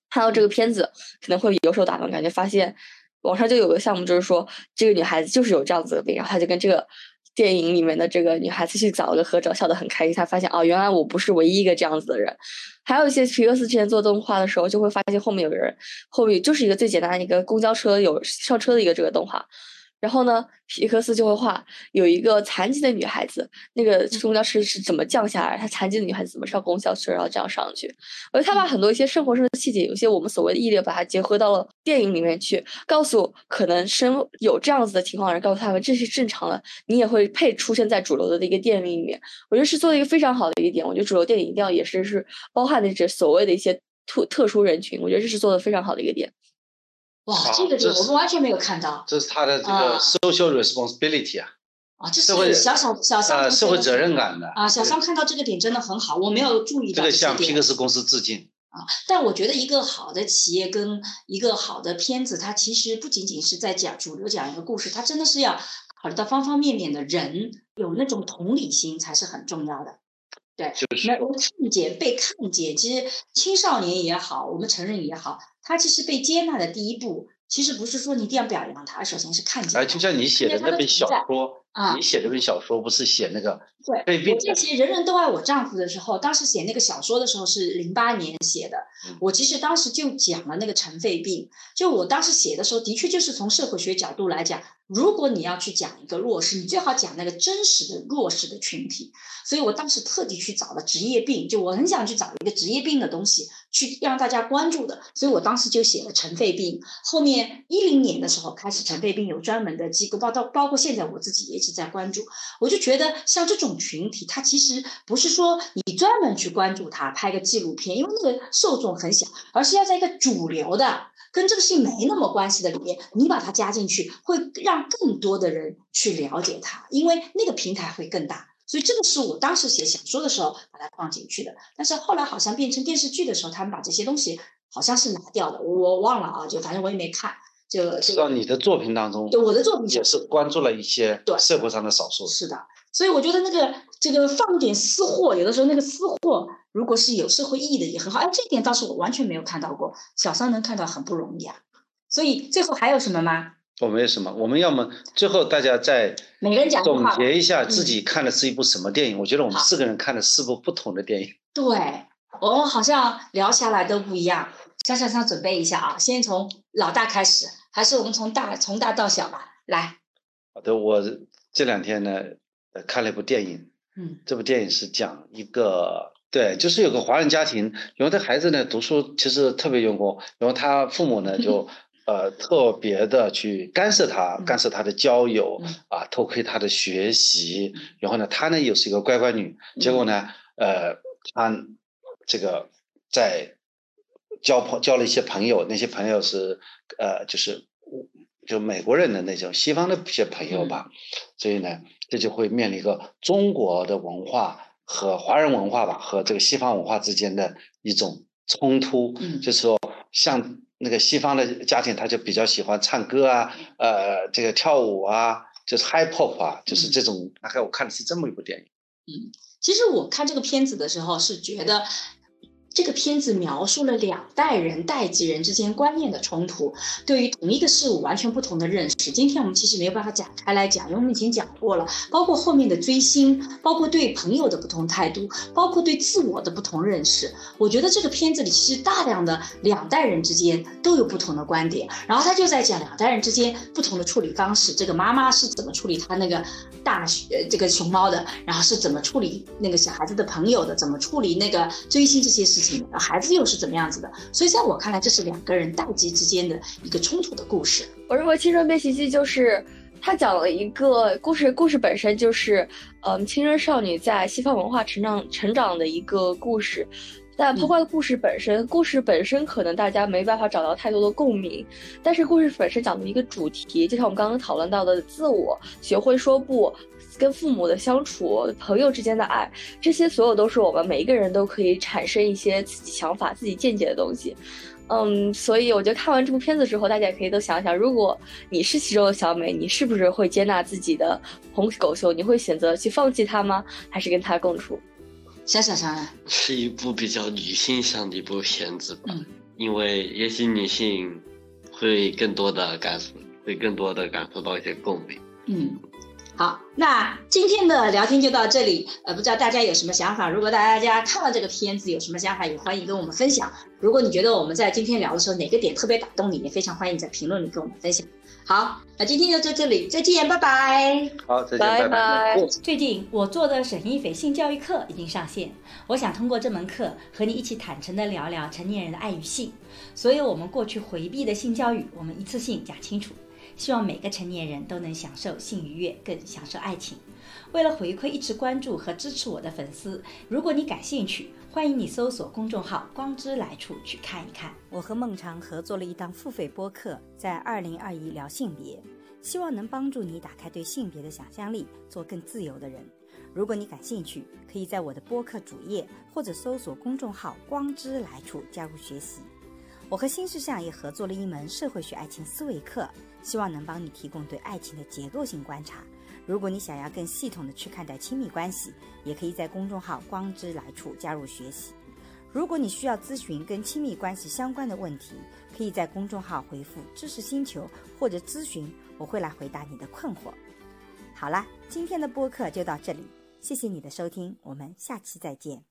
看到这个片子可能会有所打动，感觉发现网上就有个项目，就是说这个女孩子就是有这样子的病，然后她就跟这个。电影里面的这个女孩子去找了个合照，笑得很开心。她发现哦，原来我不是唯一一个这样子的人。还有一些皮克斯之前做动画的时候，就会发现后面有人，后面就是一个最简单的一个公交车有上车的一个这个动画。然后呢，皮克斯就会画有一个残疾的女孩子，那个公交车是怎么降下来？她残疾的女孩子怎么上公交车，然后这样上去？而他把很多一些生活上的细节，有些我们所谓的异类，把它结合到了电影里面去，告诉可能生有这样子的情况的人，告诉他们这是正常的，你也会配出现在主流的一个电影里面。我觉得是做的一个非常好的一点。我觉得主流电影一定要也是是包含的这所谓的一些特特殊人群，我觉得这是做的非常好的一个点。哇，这个点我们完全没有看到。这是他的这个 social responsibility 啊。啊，这是小小小呃社会责任感的。啊，小商看到这个点真的很好，我没有注意到这个向皮克斯公司致敬。啊，但我觉得一个好的企业跟一个好的片子，它其实不仅仅是在讲主流讲一个故事，它真的是要考虑到方方面面的人，有那种同理心才是很重要的。对，就是那看见被看见，其实青少年也好，我们成人也好。他其实被接纳的第一步，其实不是说你一定要表扬他，首先是看见。哎，就像你写的那本小说啊，你写这本小说不是写那个？对，我这些《人人都爱我丈夫》的时候，当时写那个小说的时候是零八年写的。我其实当时就讲了那个尘肺病，就我当时写的时候，的确就是从社会学角度来讲。如果你要去讲一个弱势，你最好讲那个真实的弱势的群体。所以我当时特地去找了职业病，就我很想去找一个职业病的东西去让大家关注的。所以我当时就写了尘肺病。后面一零年的时候开始，尘肺病有专门的机构，包到包括现在我自己也一直在关注。我就觉得像这种群体，它其实不是说你专门去关注它，拍个纪录片，因为那个受众很小，而是要在一个主流的。跟这个事情没那么关系的里面，你把它加进去，会让更多的人去了解它，因为那个平台会更大。所以这个是我当时写小说的时候把它放进去的。但是后来好像变成电视剧的时候，他们把这些东西好像是拿掉了，我忘了啊，就反正我也没看。就知道你的作品当中，对我的作品也是关注了一些对社会上的少数。是的，所以我觉得那个这个放点私货，有的时候那个私货。如果是有社会意义的也很好，哎，这一点倒是我完全没有看到过，小三能看到很不容易啊。所以最后还有什么吗？我没有什么，我们要么最后大家再每个人讲总结一下自己看的是一部什么电影。我觉得我们四个人看的四部不同的电影。对，我们好像聊下来都不一样。小小桑准备一下啊，先从老大开始，还是我们从大从大到小吧？来。好的，我这两天呢看了一部电影，嗯，这部电影是讲一个。对，就是有个华人家庭，然后他孩子呢读书其实特别用功，然后他父母呢就 呃特别的去干涉他，干涉他的交友嗯啊，偷窥他的学习。然后呢，他呢又是一个乖乖女，结果呢，呃，她这个在交朋交了一些朋友，那些朋友是呃就是就美国人的那种西方的一些朋友吧，所以呢，这就会面临一个中国的文化和华人文化吧和这个西方文化之间的一种冲突，嗯就是说像那个西方的家庭，他就比较喜欢唱歌啊，呃，这个跳舞啊，就是 hip hop 啊，就是这种。大概我看的是这么一部电影。嗯其实我看这个片子的时候是觉得。这个片子描述了两代人、代际人之间观念的冲突，对于同一个事物完全不同的认识。今天我们其实没有办法展开来讲，因为我们以前讲过了，包括后面的追星，包括对朋友的不同态度，包括对自我的不同认识。我觉得这个片子里其实大量的两代人之间都有不同的观点，然后他就在讲两代人之间不同的处理方式。这个妈妈是怎么处理她那个大学这个熊猫的，然后是怎么处理那个小孩子的朋友的，怎么处理那个追星这些事情。孩子又是怎么样子的？所以在我看来，这是两个人代际之间的一个冲突的故事。我认为《青春变形记》就是它讲了一个故事，故事本身就是，嗯，青春少女在西方文化成长成长的一个故事。但包括故事本身，故事本身可能大家没办法找到太多的共鸣，但是故事本身讲的一个主题，就像我们刚刚讨论到的自我，学会说不，跟父母的相处，朋友之间的爱，这些所有都是我们每一个人都可以产生一些自己想法、自己见解的东西。嗯，所以我觉得看完这部片子之后，大家也可以都想想，如果你是其中的小美，你是不是会接纳自己的红狗秀？你会选择去放弃它吗？还是跟它共处？想想想想，是一部比较女性向的一部片子吧，嗯因为也许女性会更多的感受，会更多的感受到一些共鸣。嗯，好，那今天的聊天就到这里。呃，不知道大家有什么想法？如果大家看了这个片子有什么想法，也欢迎跟我们分享。如果你觉得我们在今天聊的时候哪个点特别打动你，也非常欢迎在评论里跟我们分享。好，那今天就到这里，再见，拜拜。好，再见，拜拜拜。最近我做的沈一斐性教育课已经上线，我想通过这门课和你一起坦诚的聊聊成年人的爱与性，所有我们过去回避的性教育，我们一次性讲清楚。希望每个成年人都能享受性愉悦，更享受爱情。为了回馈一直关注和支持我的粉丝，如果你感兴趣，欢迎你搜索公众号“光之来处”去看一看。我和孟尝合作了一档付费播客，在二零二一聊性别，希望能帮助你打开对性别的想象力，做更自由的人。如果你感兴趣，可以在我的播客主页或者搜索公众号“光之来处”加入学习。我和新世相也合作了一门社会学爱情思维课，希望能帮你提供对爱情的结构性观察。如果你想要更系统的去看待亲密关系，也可以在公众号“光之来处”加入学习。如果你需要咨询跟亲密关系相关的问题，可以在公众号回复“知识星球”或者咨询，我会来回答你的困惑。好啦，今天的播客就到这里，谢谢你的收听，我们下期再见。